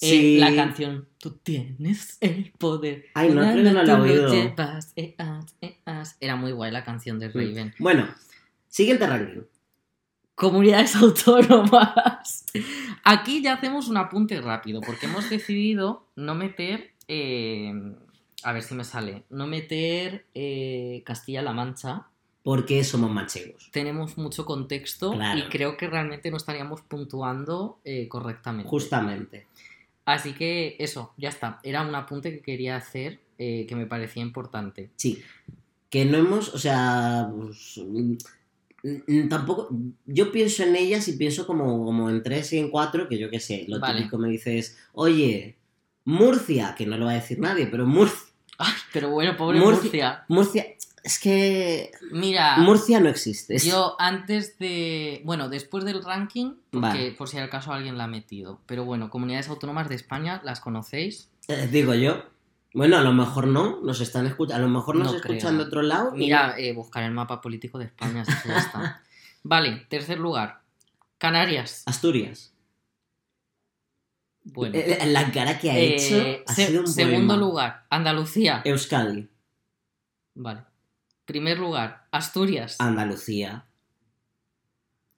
Eh, Sí. la canción Tú tienes el poder. Ay, no, creo que no la he oído. llevas, eh, as, eh, as. Era muy guay la canción Mm. de Raven. Bueno, siguiente ranking. Comunidades (laughs) autónomas. Aquí ya hacemos un apunte rápido, porque hemos decidido no meter. eh, a ver si me sale. No meter eh, Castilla-La Mancha. Porque somos manchegos. Tenemos mucho contexto Claro. y creo que realmente no estaríamos puntuando eh, correctamente. Justamente. Así que eso, ya está. Era un apunte que quería hacer eh, que me parecía importante. Sí. Que no hemos, o sea, pues, tampoco, yo pienso en ellas y pienso como, como en tres y en cuatro, que yo qué sé, lo Vale. típico me dices, oye, Murcia, que no lo va a decir nadie, pero Murcia, Ay, pero bueno, pobre Murcia- Murcia. Murcia, es que Mira, Murcia no existe. yo antes de. Bueno, después del ranking, porque Vale. por si al caso alguien la ha metido. Pero bueno, comunidades autónomas de España, ¿las conocéis? eh, digo yo. Bueno, a lo mejor no, nos están escuchando, a lo mejor nos No escuchan de otro lado. y- Mira, eh, buscar el mapa político de España, que ya está. (laughs) Vale, tercer lugar. Canarias. Asturias. Bueno. Eh, La cara que ha Eh, hecho ha se- sido un segundo poema. lugar, Andalucía. Euskadi, Vale. Primer lugar, Asturias. Andalucía.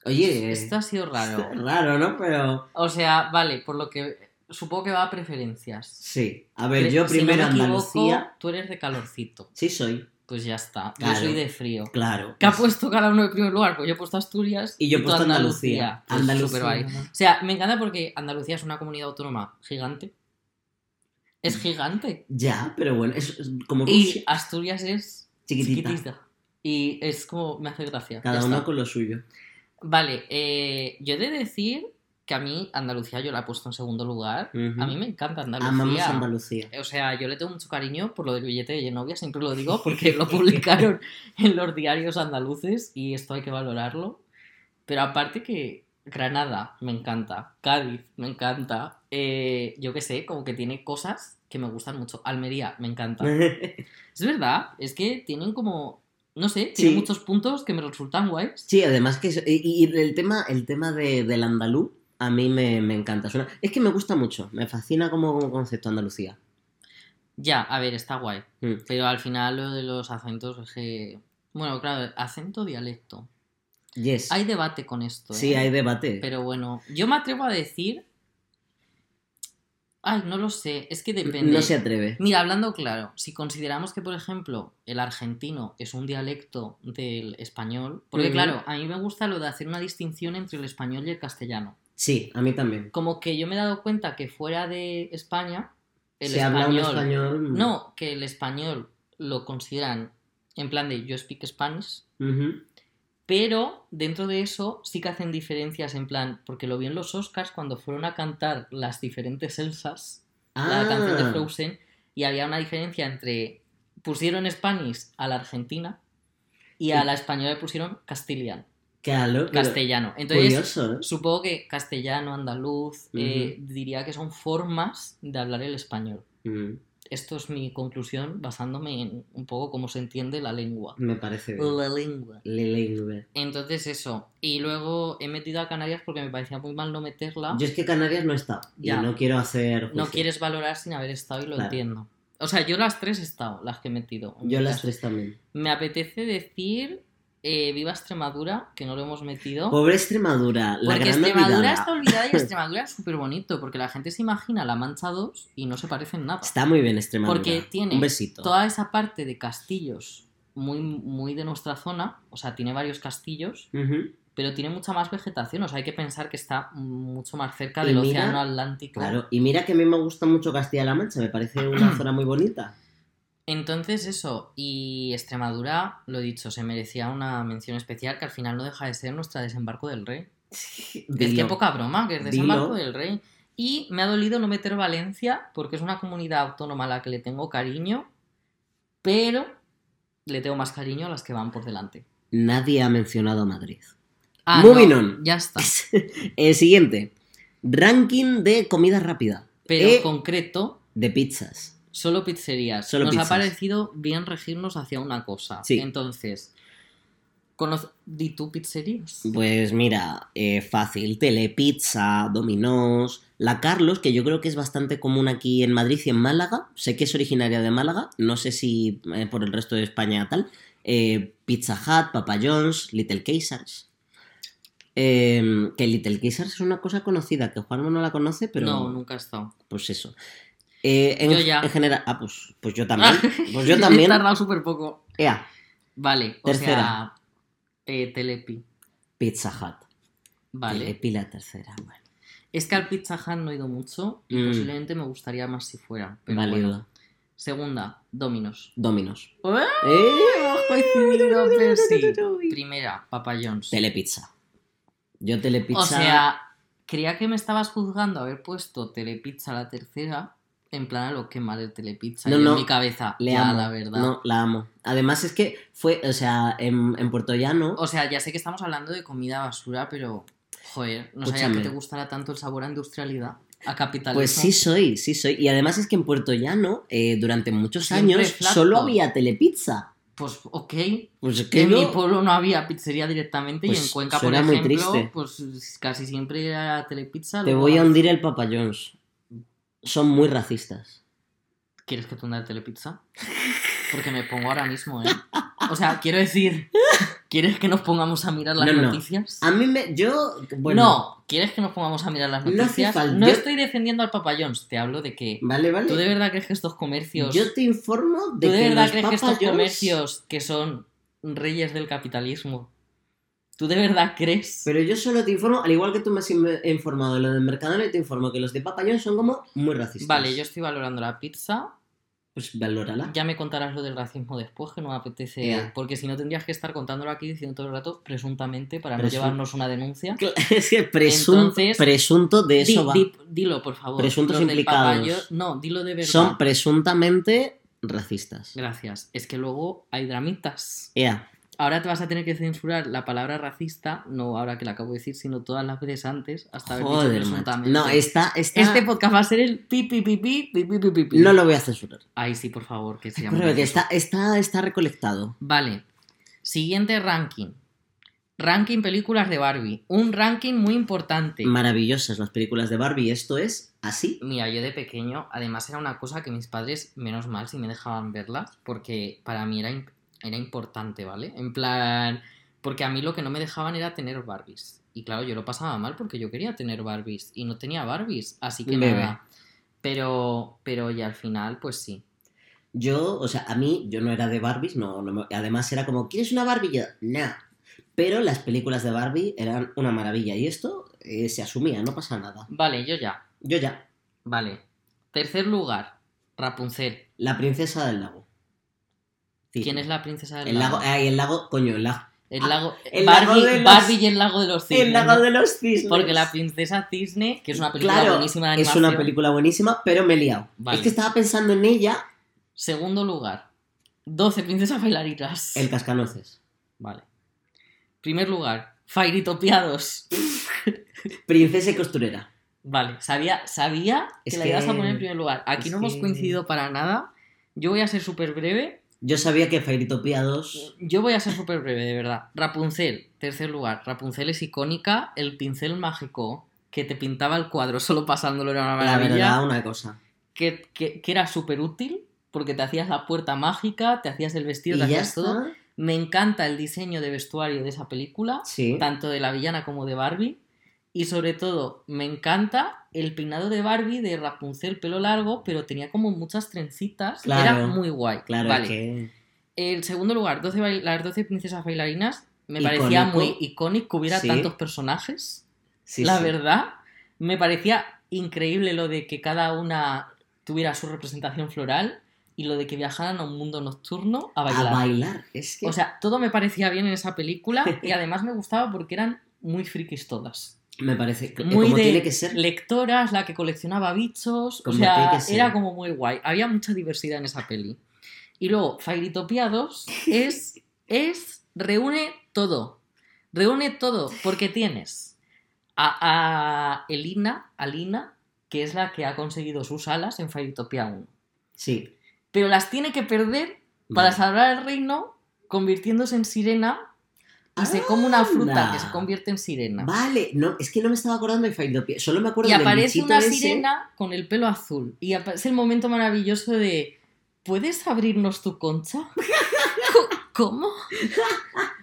Oye, Esto ha sido raro. (laughs) raro, ¿no? Pero O sea, vale, por lo que supongo que va a preferencias. sí. A ver, yo si no primero me equivoco, Andalucía. Tú eres de calorcito. Sí soy, Pues ya está. Claro. Yo soy de frío. claro. ¿Qué ha Pues- puesto cada uno de primer lugar? Pues yo he puesto Asturias Y yo he puesto Andalucía. Pues Andalucía. O sea, me encanta porque Andalucía es una comunidad autónoma gigante. Es gigante. Ya, pero bueno, es, como Y. Asturias es Chiquitita. chiquitita. Y es como, me hace gracia. Cada uno con lo suyo. Vale, eh, yo he de decir que a mí Andalucía yo la he puesto en segundo lugar. Ujú. A mí me encanta Andalucía. Amamos Andalucía. O sea, yo le tengo mucho cariño por lo del billete de Genovia, siempre lo digo, porque lo publicaron (laughs) en los diarios andaluces y esto hay que valorarlo. Pero aparte que Granada me encanta, Cádiz me encanta, eh, yo qué sé, como que tiene cosas que me gustan mucho. Almería me encanta. (laughs) Es verdad, es que tienen como, no sé, tienen Sí. muchos puntos que me resultan guays. Sí, además que... Y, y el tema, el tema de, del andaluz a mí me, me encanta. Suena- es que me gusta mucho. Me fascina como, como concepto Andalucía. Ya, a ver, está guay. Mm. Pero al final lo de los acentos es que... Bueno, claro, acento, dialecto. Yes. Hay debate con esto. sí, ¿eh? hay debate. Pero bueno, yo me atrevo a decir. Ay, no lo sé, es que depende. No se atreve. Mira, hablando claro, si consideramos que, por ejemplo, el argentino es un dialecto del español, porque claro, a mí me gusta lo de hacer una distinción entre el español y el castellano. Sí, a mí también. Como que yo me he dado cuenta que fuera de España, el Se español. habla un español... No, que el español lo consideran en plan de yo speak Spanish, pero dentro de eso sí que hacen diferencias en plan, porque lo vi en los Oscars cuando fueron a cantar las diferentes Elsas, la Ah, canción de Frozen, y había una diferencia entre pusieron Spanish a la argentina y a la española le pusieron Castilian, Claro, castellano. Entonces, Curioso, ¿eh? supongo que castellano, andaluz, eh, diría que son formas de hablar el español. Esto es mi conclusión basándome en un poco cómo se entiende la lengua. me parece bien. La lengua. Le- le- Entonces eso. Y luego he metido a Canarias porque me parecía muy mal no meterla. Yo es que Canarias no he estado. Y Ya. no quiero hacer. No quieres valorar sin haber estado y lo Claro. entiendo. O sea, yo las tres he estado, las que he metido. Yo las tres también. Me apetece decir eh, Viva Extremadura, que no lo hemos metido. Pobre Extremadura, la porque gran Extremadura olvidada. está olvidada y (laughs) Extremadura es súper bonito, porque la gente se imagina la Mancha 2 y no se parece en nada. Está muy bien Extremadura. Porque tiene Un besito. Toda esa parte de castillos muy, muy de nuestra zona, o sea, tiene varios castillos, pero tiene mucha más vegetación, o sea, hay que pensar que está mucho más cerca del mira, océano Atlántico. Claro, y mira que a mí me gusta mucho Castilla-La Mancha, me parece una (clears throat) zona muy bonita. Entonces eso, y Extremadura, lo dicho, se merecía una mención especial que al final no deja de ser nuestra desembarco del rey. (laughs) Es que Dilo. poca broma, que es Dilo. desembarco del rey. Y me ha dolido no meter Valencia, porque es una comunidad autónoma a la que le tengo cariño, pero le tengo más cariño a las que van por delante. Nadie ha mencionado a Madrid. Ah, Moving no, on. Ya está. (laughs) El siguiente. Ranking de comida rápida. pero Eh. concreto, De pizzas. Solo pizzerías. Solo Nos pizzas. ha parecido bien regirnos hacia una cosa. Sí. Entonces. ¿di tú pizzerías? Pues mira, eh, fácil. Telepizza, Dominós, La Carlos, que yo creo que es bastante común aquí en Madrid y en Málaga. Sé que es originaria de Málaga, no sé si eh, por el resto de España tal. Eh, Pizza Hut, Papa John's, Little Caesars. Eh, que Little Caesars es una cosa conocida, que Juanma no la conoce, pero No, nunca he estado. pues eso. Eh, en, Yo ya. en general, ah, pues, pues yo también. Pues (laughs) yo también. He tardado súper poco. Ea, Vale, o Tercera. sea, eh, Telepi. Pizza Hut. Vale. Telepi la tercera, bueno. Es que al Pizza Hut no he ido mucho y Mm. posiblemente me gustaría más si fuera. Pero Válido. bueno. Segunda, Dominos. Dominos. ¡Eh! Coincidido, pero sí. Primera, Papa John's. Telepizza. Yo Telepizza. O sea, creía que me estabas juzgando haber puesto Telepizza la tercera. En plan, a lo que mal el Telepizza. No, en mi cabeza, le ya, amo. la verdad. No, la amo. Además es que fue, o sea, en, en Puerto Llano. O sea, ya sé que estamos hablando de comida basura, pero. Joder, no sabía que te gustara tanto el sabor a industrialidad, a capitalismo. Pues sí soy, sí soy. Y además es que en Puerto Llano, eh, durante muchos Siempre años, solo había Telepizza. Pues ok. Pues es que En mi pueblo no había pizzería directamente y Pues en Cuenca, por era muy ejemplo, triste. pues casi siempre era Telepizza. Te voy a hundir el Papa John's. Son muy racistas. ¿Quieres que el Telepizza? Porque me pongo ahora mismo, ¿eh? O sea, quiero decir, ¿quieres que nos pongamos a mirar las No, no. noticias? A mí me. Yo. Bueno. No, ¿quieres que nos pongamos a mirar las noticias? No Yo- estoy defendiendo al Papa John's, te hablo de que Vale, vale. tú de verdad crees que estos comercios... Yo te informo de ¿Tú de que verdad los crees que estos comercios que son reyes del capitalismo, tú de verdad crees? Pero yo solo te informo, al igual que tú me has in- informado de lo del Mercadona, te informo que los de Papa John's son como muy racistas. Vale, yo estoy valorando la pizza. Pues valórala. Ya me contarás lo del racismo después, que no me apetece. Ya. Porque si no tendrías que estar contándolo aquí diciendo todo el rato, presuntamente, para no Presun- llevarnos una denuncia. (laughs) Es que presunto, Entonces, presunto de eso Di- va. di- dilo, por favor. Presuntos Los implicados. No, dilo de verdad. Son presuntamente racistas. Gracias. Es que luego hay dramitas. Ea, Ahora te vas a tener que censurar la palabra racista, no ahora que la acabo de decir, sino todas las veces antes, hasta Joder, haber dicho macho. No, esta, esta... Este podcast va a ser el pi, pi, pi, pi, pi. No lo voy a censurar. Ay, sí, por favor, que se llame. Pero que está, está, está recolectado. Vale. Siguiente ranking. Ranking películas de Barbie. Un ranking muy importante. Maravillosas las películas de Barbie. Esto es así. Mira, yo de pequeño, además era una cosa que mis padres, menos mal, si me dejaban verlas, porque para mí era era importante, ¿vale? En plan, porque a mí lo que no me dejaban era tener Barbies. Y claro, yo lo pasaba mal porque yo quería tener Barbies y no tenía Barbies, así que Bebé. nada. Pero, pero y al final, pues sí. Yo, o sea, a mí, yo no era de Barbies, no, además era como, ¿quieres una Barbie? Yo, no. Pero las películas de Barbie eran una maravilla y esto eh, se asumía, no pasa nada. Vale, yo ya. Yo ya, Vale. Tercer lugar, Rapunzel. la princesa del lago. ¿Quién es la princesa del El lago, ay, el lago, coño, el lago. El Ah, lago, el Barbie, lago de los- Barbie y el lago de los cisnes. el lago de los cisnes. Porque la princesa cisne, que es una película Claro, buenísima de es animación. una película buenísima, pero me he liado. Vale. Es que estaba pensando en ella, Segundo lugar, 12 princesas bailarinas. el cascanueces. Vale. Primer lugar, Fairitopiados. (laughs) Princesa y costurera. Vale, sabía, sabía que Es la ibas a poner en primer lugar. Aquí es no hemos coincidido para nada. Yo voy a ser súper breve. Yo sabía que Fairytopia 2... Yo voy a ser súper breve, de verdad. Rapunzel, tercer lugar. Rapunzel es icónica. El pincel mágico que te pintaba el cuadro solo pasándolo era una La maravilla. verdad, una cosa. que, que- que era súper útil porque te hacías la puerta mágica, te hacías el vestido, te hacías todo. Me encanta el diseño de vestuario de esa película, Sí. tanto de la villana como de Barbie. Y sobre todo, me encanta el peinado de Barbie de Rapunzel, pelo largo, pero tenía como muchas trencitas. Claro. Era muy guay. Claro, vale. que... El segundo lugar, 12 bail- las 12 princesas bailarinas, me Icónico. parecía muy icónico que hubiera Sí. tantos personajes. Sí, la sí. verdad, me parecía increíble lo de que cada una tuviera su representación floral y lo de que viajaran a un mundo nocturno a bailar. A bailar. Es que... O sea, todo me parecía bien en esa película y además me gustaba porque eran muy frikis todas. Me parece Muy como de tiene que ser. lectoras, la que coleccionaba bichos. Como o sea, era como muy guay. Había mucha diversidad en esa peli. Y luego, Fairytopia 2 (laughs) es, es. reúne todo. Reúne todo. Porque tienes a, a Elina, Alina, que es la que ha conseguido sus alas en Fairytopia 1. Sí. Pero las tiene que perder para Vale. salvar el reino convirtiéndose en sirena y se come una fruta que se convierte en sirena. Vale, no, es que no me estaba acordando de Fairytopia. Solo me acuerdo Y del aparece una ese. sirena con el pelo azul. Y es el momento maravilloso de. ¿Puedes abrirnos tu concha? (laughs) Co- ¿Cómo?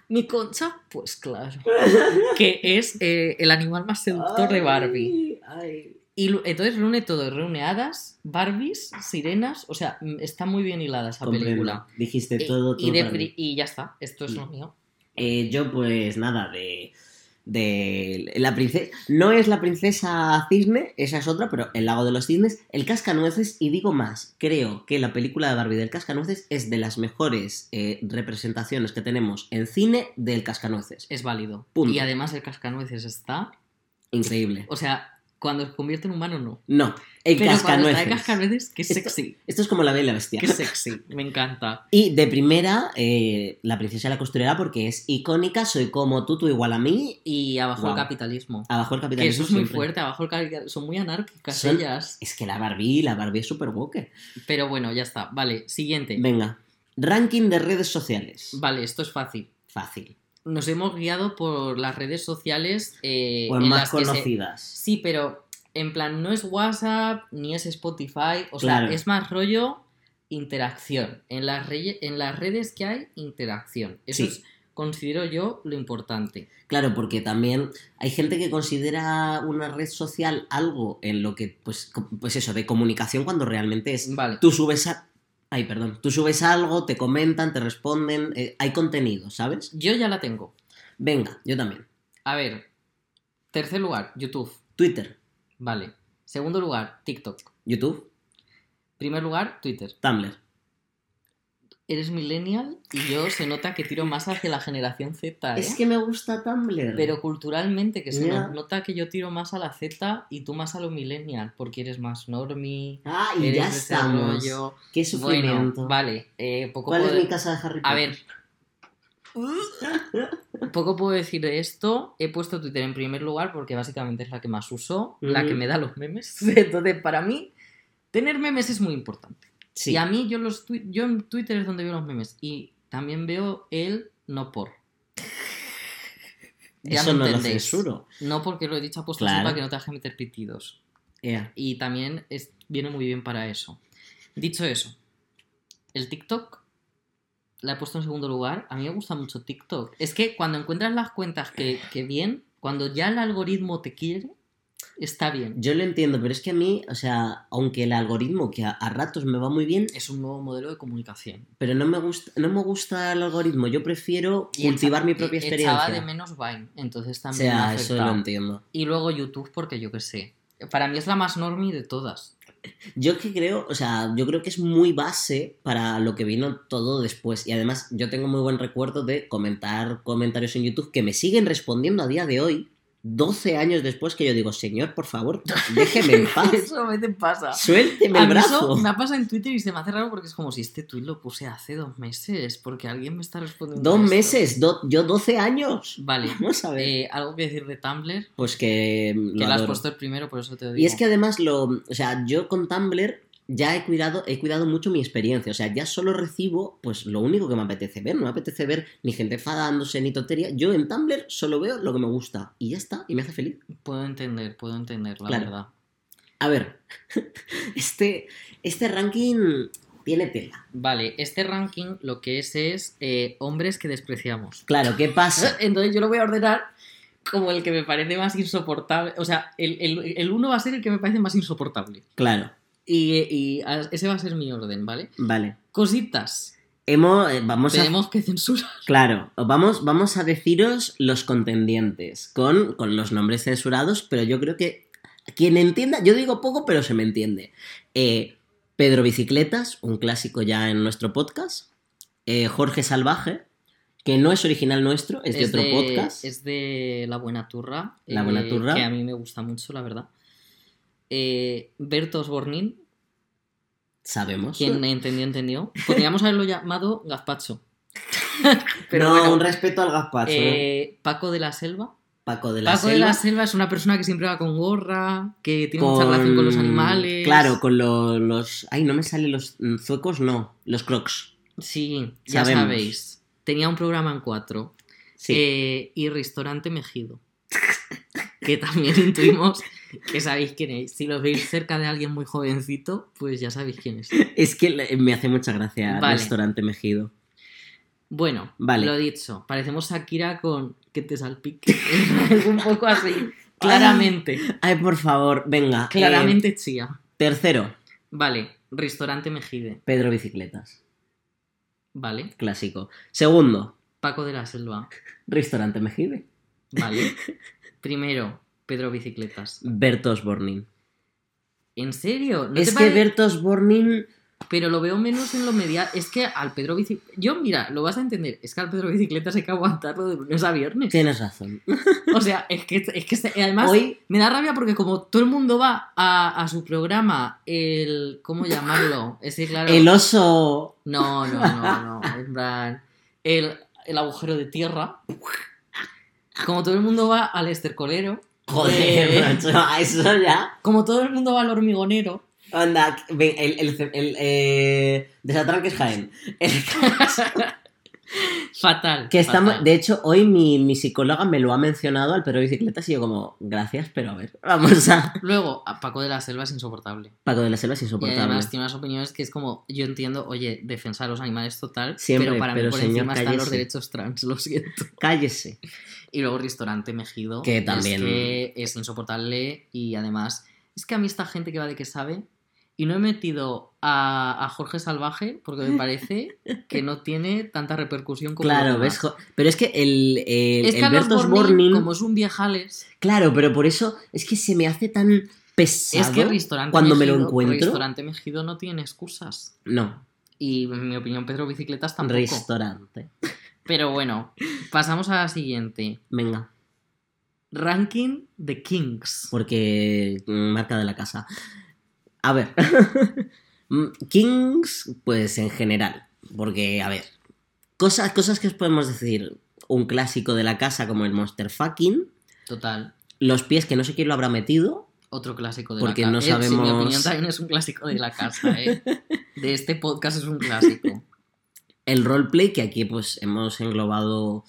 ¿Mi concha? Pues claro. Que es eh, el animal más seductor de Barbie. Ay, ay. Y entonces reúne todo, reúne hadas, Barbies, sirenas, o sea, está muy bien hilada esa Comprendo. película. Dijiste todo, todo y, de y ya está, esto es Mm. lo mío. Eh, yo, pues nada, de. De la princesa. No es la princesa cisne, esa es otra, pero el lago de los cisnes, el cascanueces, y digo más, creo que la película de Barbie del cascanueces es de las mejores eh, representaciones que tenemos en cine del cascanueces. Es válido. Punto. Y además el cascanueces está. Increíble. O sea, cuando se convierte en humano, no. No, el Pero cuando cascanueces. está en cascanueces, qué sexy. Esto es como la bella y la bestia. Qué sexy. Me encanta. (laughs) Y de primera, eh, la princesa de la costurera porque es icónica, soy como tú, tú igual a mí, Y abajo el capitalismo. abajo el Que capitalismo. eso es muy fuerte, abajo el capitalismo. Son muy anárquicas Son- ellas. Es que la Barbie, la Barbie es súper woke. Pero bueno, ya está. Vale, siguiente. Venga, ranking de redes sociales. Vale, esto es fácil. Fácil. Nos hemos guiado por las redes sociales eh, O en en más las se- conocidas. Sí, pero en plan, no es WhatsApp ni es Spotify. O sea, es más rollo interacción. En las, reye- en las redes que hay, interacción. Eso Sí. es, considero yo, lo importante. Claro, porque también hay gente que considera una red social algo en lo que, pues, pues eso, de comunicación cuando realmente es. Vale. Tú subes a. Ay, perdón. Tú subes algo, te comentan, te responden. eh, hay contenido, ¿sabes? Yo ya la tengo. Venga, yo también. A ver. Tercer lugar, YouTube. Twitter. Vale. Segundo lugar, TikTok. YouTube. Primer lugar, Twitter. Tumblr. Eres millennial y yo se nota que tiro más hacia la generación Z, (laughs) ¿eh? Es que me gusta Tumblr. Pero culturalmente, que se nota que yo tiro más a la Z y tú más a lo millennial, porque eres más normie, Ah, y eres ya estamos. rollo. Qué Bueno, sufrimiento. vale, eh, poco ¿Cuál puedo... es mi casa de Harry Potter? A ver. (laughs) Poco puedo decir de esto. He puesto Twitter en primer lugar porque básicamente es la que más uso, la que me da los memes. (laughs) Entonces, para mí, tener memes es muy importante. Sí. Y a mí, yo, los yo en Twitter es donde veo los memes. Y también veo el no por. (laughs) Ya Eso me no lo censuro. No porque lo he dicho aposta Claro. para que no te deje meter pitidos. Y también es- viene muy bien para eso. Dicho eso, el TikTok la he puesto en segundo lugar. A mí me gusta mucho TikTok. Es que cuando encuentras las cuentas que, que bien, cuando ya el algoritmo te quiere, está bien. Yo lo entiendo, pero es que a mí, o sea, aunque el algoritmo que a, a ratos me va muy bien, Es un nuevo modelo de comunicación. pero no me gusta, no me gusta el algoritmo. Yo prefiero Y cultivar mi propia e- Echaba experiencia. de menos Vine, entonces o también me ha sea, eso lo entiendo. Y luego YouTube, porque yo qué sé. Para mí es la más normie de todas. (laughs) Yo que creo, o sea, yo creo que es muy base para lo que vino todo después. Y además, yo tengo muy buen recuerdo de comentar comentarios en YouTube que me siguen respondiendo a día de hoy, 12 años después, que yo digo, señor, por favor, (laughs) déjeme en paz. Eso a veces pasa. Suélteme A el mí eso brazo. me ha pasado en Twitter y se me hace raro porque es como si este tweet lo puse hace dos meses, porque alguien me está respondiendo. Dos meses, do- yo 12 años. Vale. Vamos a ver. eh, algo que decir de Tumblr, Pues que lo que lo has puesto el primero, por eso te lo digo. Y es que además lo, o sea, yo con Tumblr ya he cuidado, he cuidado mucho mi experiencia. O sea, ya solo recibo, pues lo único que me apetece ver. No me apetece ver ni gente enfadándose ni tontería. Yo en Tumblr solo veo lo que me gusta. Y ya está, y me hace feliz. Puedo entender, puedo entender, la Claro. verdad. A ver, (laughs) este, este ranking tiene tela. Vale, este ranking lo que es es eh, hombres que despreciamos. Claro, ¿qué pasa? (laughs) Entonces yo lo voy a ordenar como el que me parece más insoportable. O sea, el, el, el uno va a ser el que me parece más insoportable. Claro, Y, ese va a ser mi orden, ¿vale? vale. Cositas. Hemos, eh, vamos a Tenemos que censurar. (laughs) Claro, vamos, vamos a deciros los contendientes con, con los nombres censurados, pero yo creo que quien entienda, yo digo poco, pero se me entiende. Eh, Pedro Bicicletas, un clásico ya en nuestro podcast. Eh, Jorge Salvaje, que no es original nuestro, es de otro podcast. Es de La Buena Turra. La Buena Turra. Que a mí me gusta mucho, la verdad. Eh, Bertos Bornin, Sabemos. quien entendió, entendió. Podríamos haberlo llamado Gazpacho. (laughs) Pero no, bueno, un respeto al gazpacho. ¿eh? eh, Paco de la Selva. Paco de la Paco Selva. de la Selva es una persona que siempre va con gorra, que tiene mucha relación con los animales. Claro, con lo- los. Ay, no me salen los zuecos, no. Los crocs. Sí, ya Sabemos. sabéis. Tenía un programa en cuatro. Sí. Eh, y Restaurante Mejido. (laughs) que también intuimos que sabéis quién es. Si lo veis cerca de alguien muy jovencito, pues ya sabéis quién es. Es que me hace mucha gracia el restaurante Mejido. Bueno, Vale. lo dicho, parecemos Shakira con que te salpique. es (laughs) un poco así. Claramente. Ay, por favor, venga. eh, Claramente chía. tercero, Vale, Restaurante Mejide. Pedro Bicicletas. Vale. Clásico. Segundo, Paco de la Selva. restaurante Mejide. Vale. (laughs) Primero, Pedro Bicicletas. Bertos Bornin. ¿En serio? ¿No te Es que pare- Bertos Bornin. Pero lo veo menos en lo media. Es que al Pedro Bicicletas. Yo, mira, lo vas a entender. Es que al Pedro Bicicletas hay que aguantarlo de lunes a viernes. Tienes razón. O sea, es que, es que además Hoy, me da rabia porque como todo el mundo va a, a su programa, el. ¿Cómo llamarlo? Ese, claro. el oso. No, no, no, no. En plan. El, el agujero de tierra. Como todo el mundo va al estercolero. Joder, eh, macho, a (laughs) eso ya. como todo el mundo va al hormigonero. Anda, ven, el, el, el, eh, desatranques Jaén. El- (laughs) Fatal. que estamos, de hecho, hoy mi, mi psicóloga me lo ha mencionado al Pedro Bicicletas y yo como, gracias, pero a ver, vamos a... (laughs) Luego, a Paco de la Selva es insoportable. Paco de la Selva es Y insoportable. además tiene unas opiniones que es como, yo entiendo, oye, defensa de los animales total, Siempre, pero para pero mí por señor, encima están los derechos trans, lo siento. (laughs) Cállese. Y luego Restaurante Mejido. Que también- Es que es insoportable y además, es que a mí esta gente que va de que sabe, y no he metido a, a Jorge Salvaje porque me parece que no tiene tanta repercusión como Claro, ves, jo- pero es que el, el, Es que el Bertos Bornin, Bornin, como es un viejales, claro, pero por eso es que se me hace tan pesado es que Restaurante cuando me lo encuentro. Restaurante Mejido no tiene excusas. No, Y en mi opinión, Pedro Bicicletas tampoco. restaurante. Pero bueno, pasamos a la siguiente. Venga, Ranking de Kings. porque marca de la casa. A ver, (laughs) Mm, Kings, pues en general, porque, a ver, cosas, cosas que os podemos decir. Un clásico de la casa como el Monster Fucking, Total. los pies que no sé quién lo habrá metido, Otro clásico de Porque la no casa. En mi sabemos- opinión también es un clásico de la casa, ¿eh? (laughs) De este podcast es un clásico. el roleplay, que aquí pues hemos englobado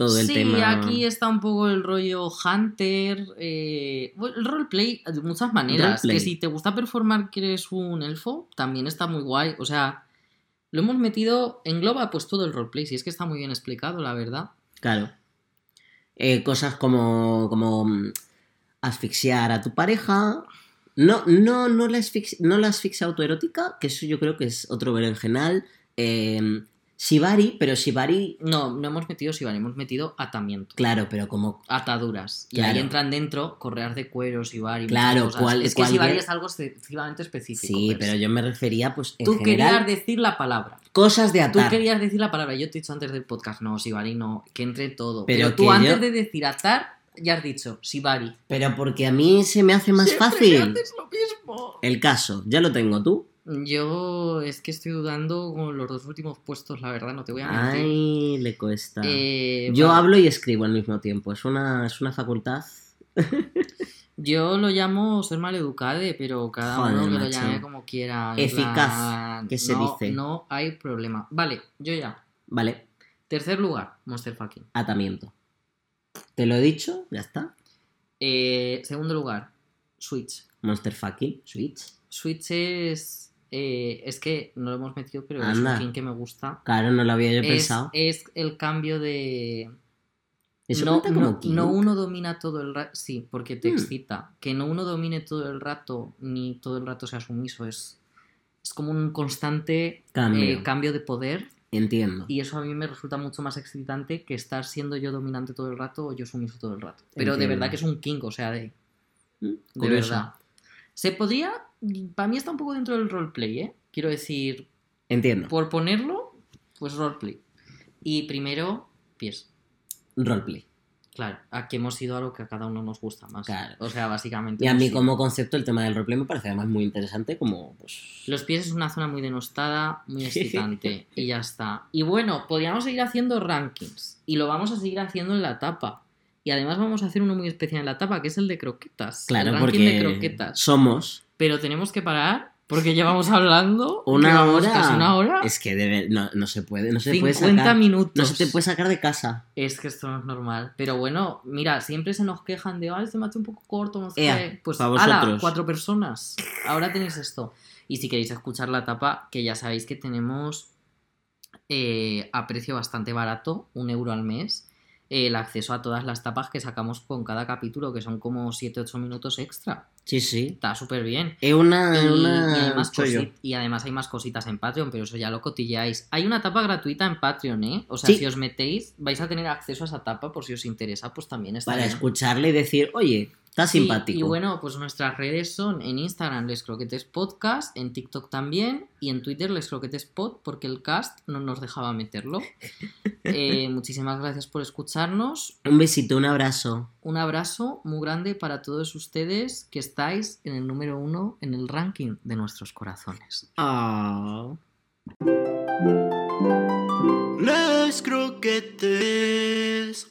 todo el sí, tema. aquí está un poco el rollo Hunter. eh, el roleplay de muchas maneras. Roleplay. Que si te gusta performar que eres un elfo, también está muy guay. O sea, lo hemos metido, engloba pues todo el roleplay. Si es que está muy bien explicado, la verdad. Claro. Eh, cosas como, como mm, asfixiar a tu pareja. No, no, no, la asfixia, no la asfixia autoerótica, que eso yo creo que es otro berenjenal. Eh, Shibari, pero Shibari, No, no hemos metido Shibari, hemos metido atamiento. claro, pero como. Ataduras. Y Claro. ahí entran dentro correas de cuero, Shibari. Claro, cosas. cual- es que cualquier- Shibari es algo excesivamente específico. Sí, per pero yo me refería, pues, en Tú general, querías decir la palabra. cosas de Tú atar. querías decir la palabra. Yo te he dicho antes del podcast, no, Shibari no, que entre todo. Pero Pero, tú que antes yo- de decir atar, ya has dicho Shibari. Pero porque a mí se me hace más Siempre me fácil. haces lo mismo. El caso, ya lo tengo tú. Yo es que estoy dudando con los dos últimos puestos, la verdad, no te voy a mentir. Ay, le cuesta. Eh, Yo hablo y escribo al mismo tiempo. Es una, es una facultad. Yo lo llamo ser maleducade, pero cada Joder, uno que lo llame como quiera. Eficaz, que se no, dice. No hay problema. Vale, yo ya. Vale, Tercer lugar, Monster Fucking. atamiento. Te lo he dicho, ya está. Eh, segundo lugar, Switch. Monster fucking Switch. Switch es. Eh, es que no lo hemos metido, pero Anda. es un king que me gusta. Claro, no lo había yo Es, pensado. es el cambio de. Eso no, no- no uno domina todo el rato. Sí, porque te Hmm. excita. Que no uno domine todo el rato, ni todo el rato sea sumiso. Es, es como un constante Cambio. eh, cambio de poder. Entiendo. Y eso a mí me resulta mucho más excitante que estar siendo yo dominante todo el rato o yo sumiso todo el rato. Pero de verdad que es un king, o sea, de, Mm, de curioso. verdad. Se podría. Para mí está un poco dentro del roleplay, ¿eh? Quiero decir, Entiendo. por ponerlo, pues roleplay. Y primero, pies. Roleplay. Claro, aquí hemos ido a lo que a cada uno nos gusta más. Claro. O sea, básicamente. Y a hemos mí como concepto el tema del roleplay me parece además muy interesante como pues... Los pies es una zona muy denostada, muy (laughs) excitante. y ya está. Y bueno, podríamos seguir haciendo rankings. Y lo vamos a seguir haciendo en la etapa. Y además vamos a hacer uno muy especial en la tapa, que es el de croquetas. Claro, el ranking porque de croquetas. somos Pero tenemos que parar porque llevamos hablando una hora. casi una hora. Es que debe- no, no se puede, no se 50 puede sacar. minutos. No se te puede sacar de casa. Es que esto no es normal. Pero bueno, mira, siempre se nos quejan de, ay, se me ha hecho un poco corto, no sé Ea, qué. Pues, ala, cuatro personas. Ahora tenéis esto. Y si queréis escuchar la tapa, que ya sabéis que tenemos eh, a precio bastante barato, un euro al mes, eh, el acceso a todas las tapas que sacamos con cada capítulo, que son como 7-8 minutos extra. Sí, sí. Está súper bien. Es una, Y, una y hay más chollo. cosi- y además hay más cositas en Patreon, pero eso ya lo cotilleáis. Hay una tapa gratuita en Patreon, ¿eh? O sea, Sí. si os metéis, vais a tener acceso a esa tapa por si os interesa, pues también está Para bien. escucharle y decir, oye, está Sí, simpático. Y bueno, pues nuestras redes son en Instagram Les Croquetes Podcast, en TikTok también y en Twitter Les Croquetes Pod porque el cast no nos dejaba meterlo. (laughs) Eh, muchísimas gracias por escucharnos. Un besito, un abrazo. Un abrazo muy grande para todos ustedes que estáis en el número uno en el ranking de nuestros corazones. Ah. Les croquetes.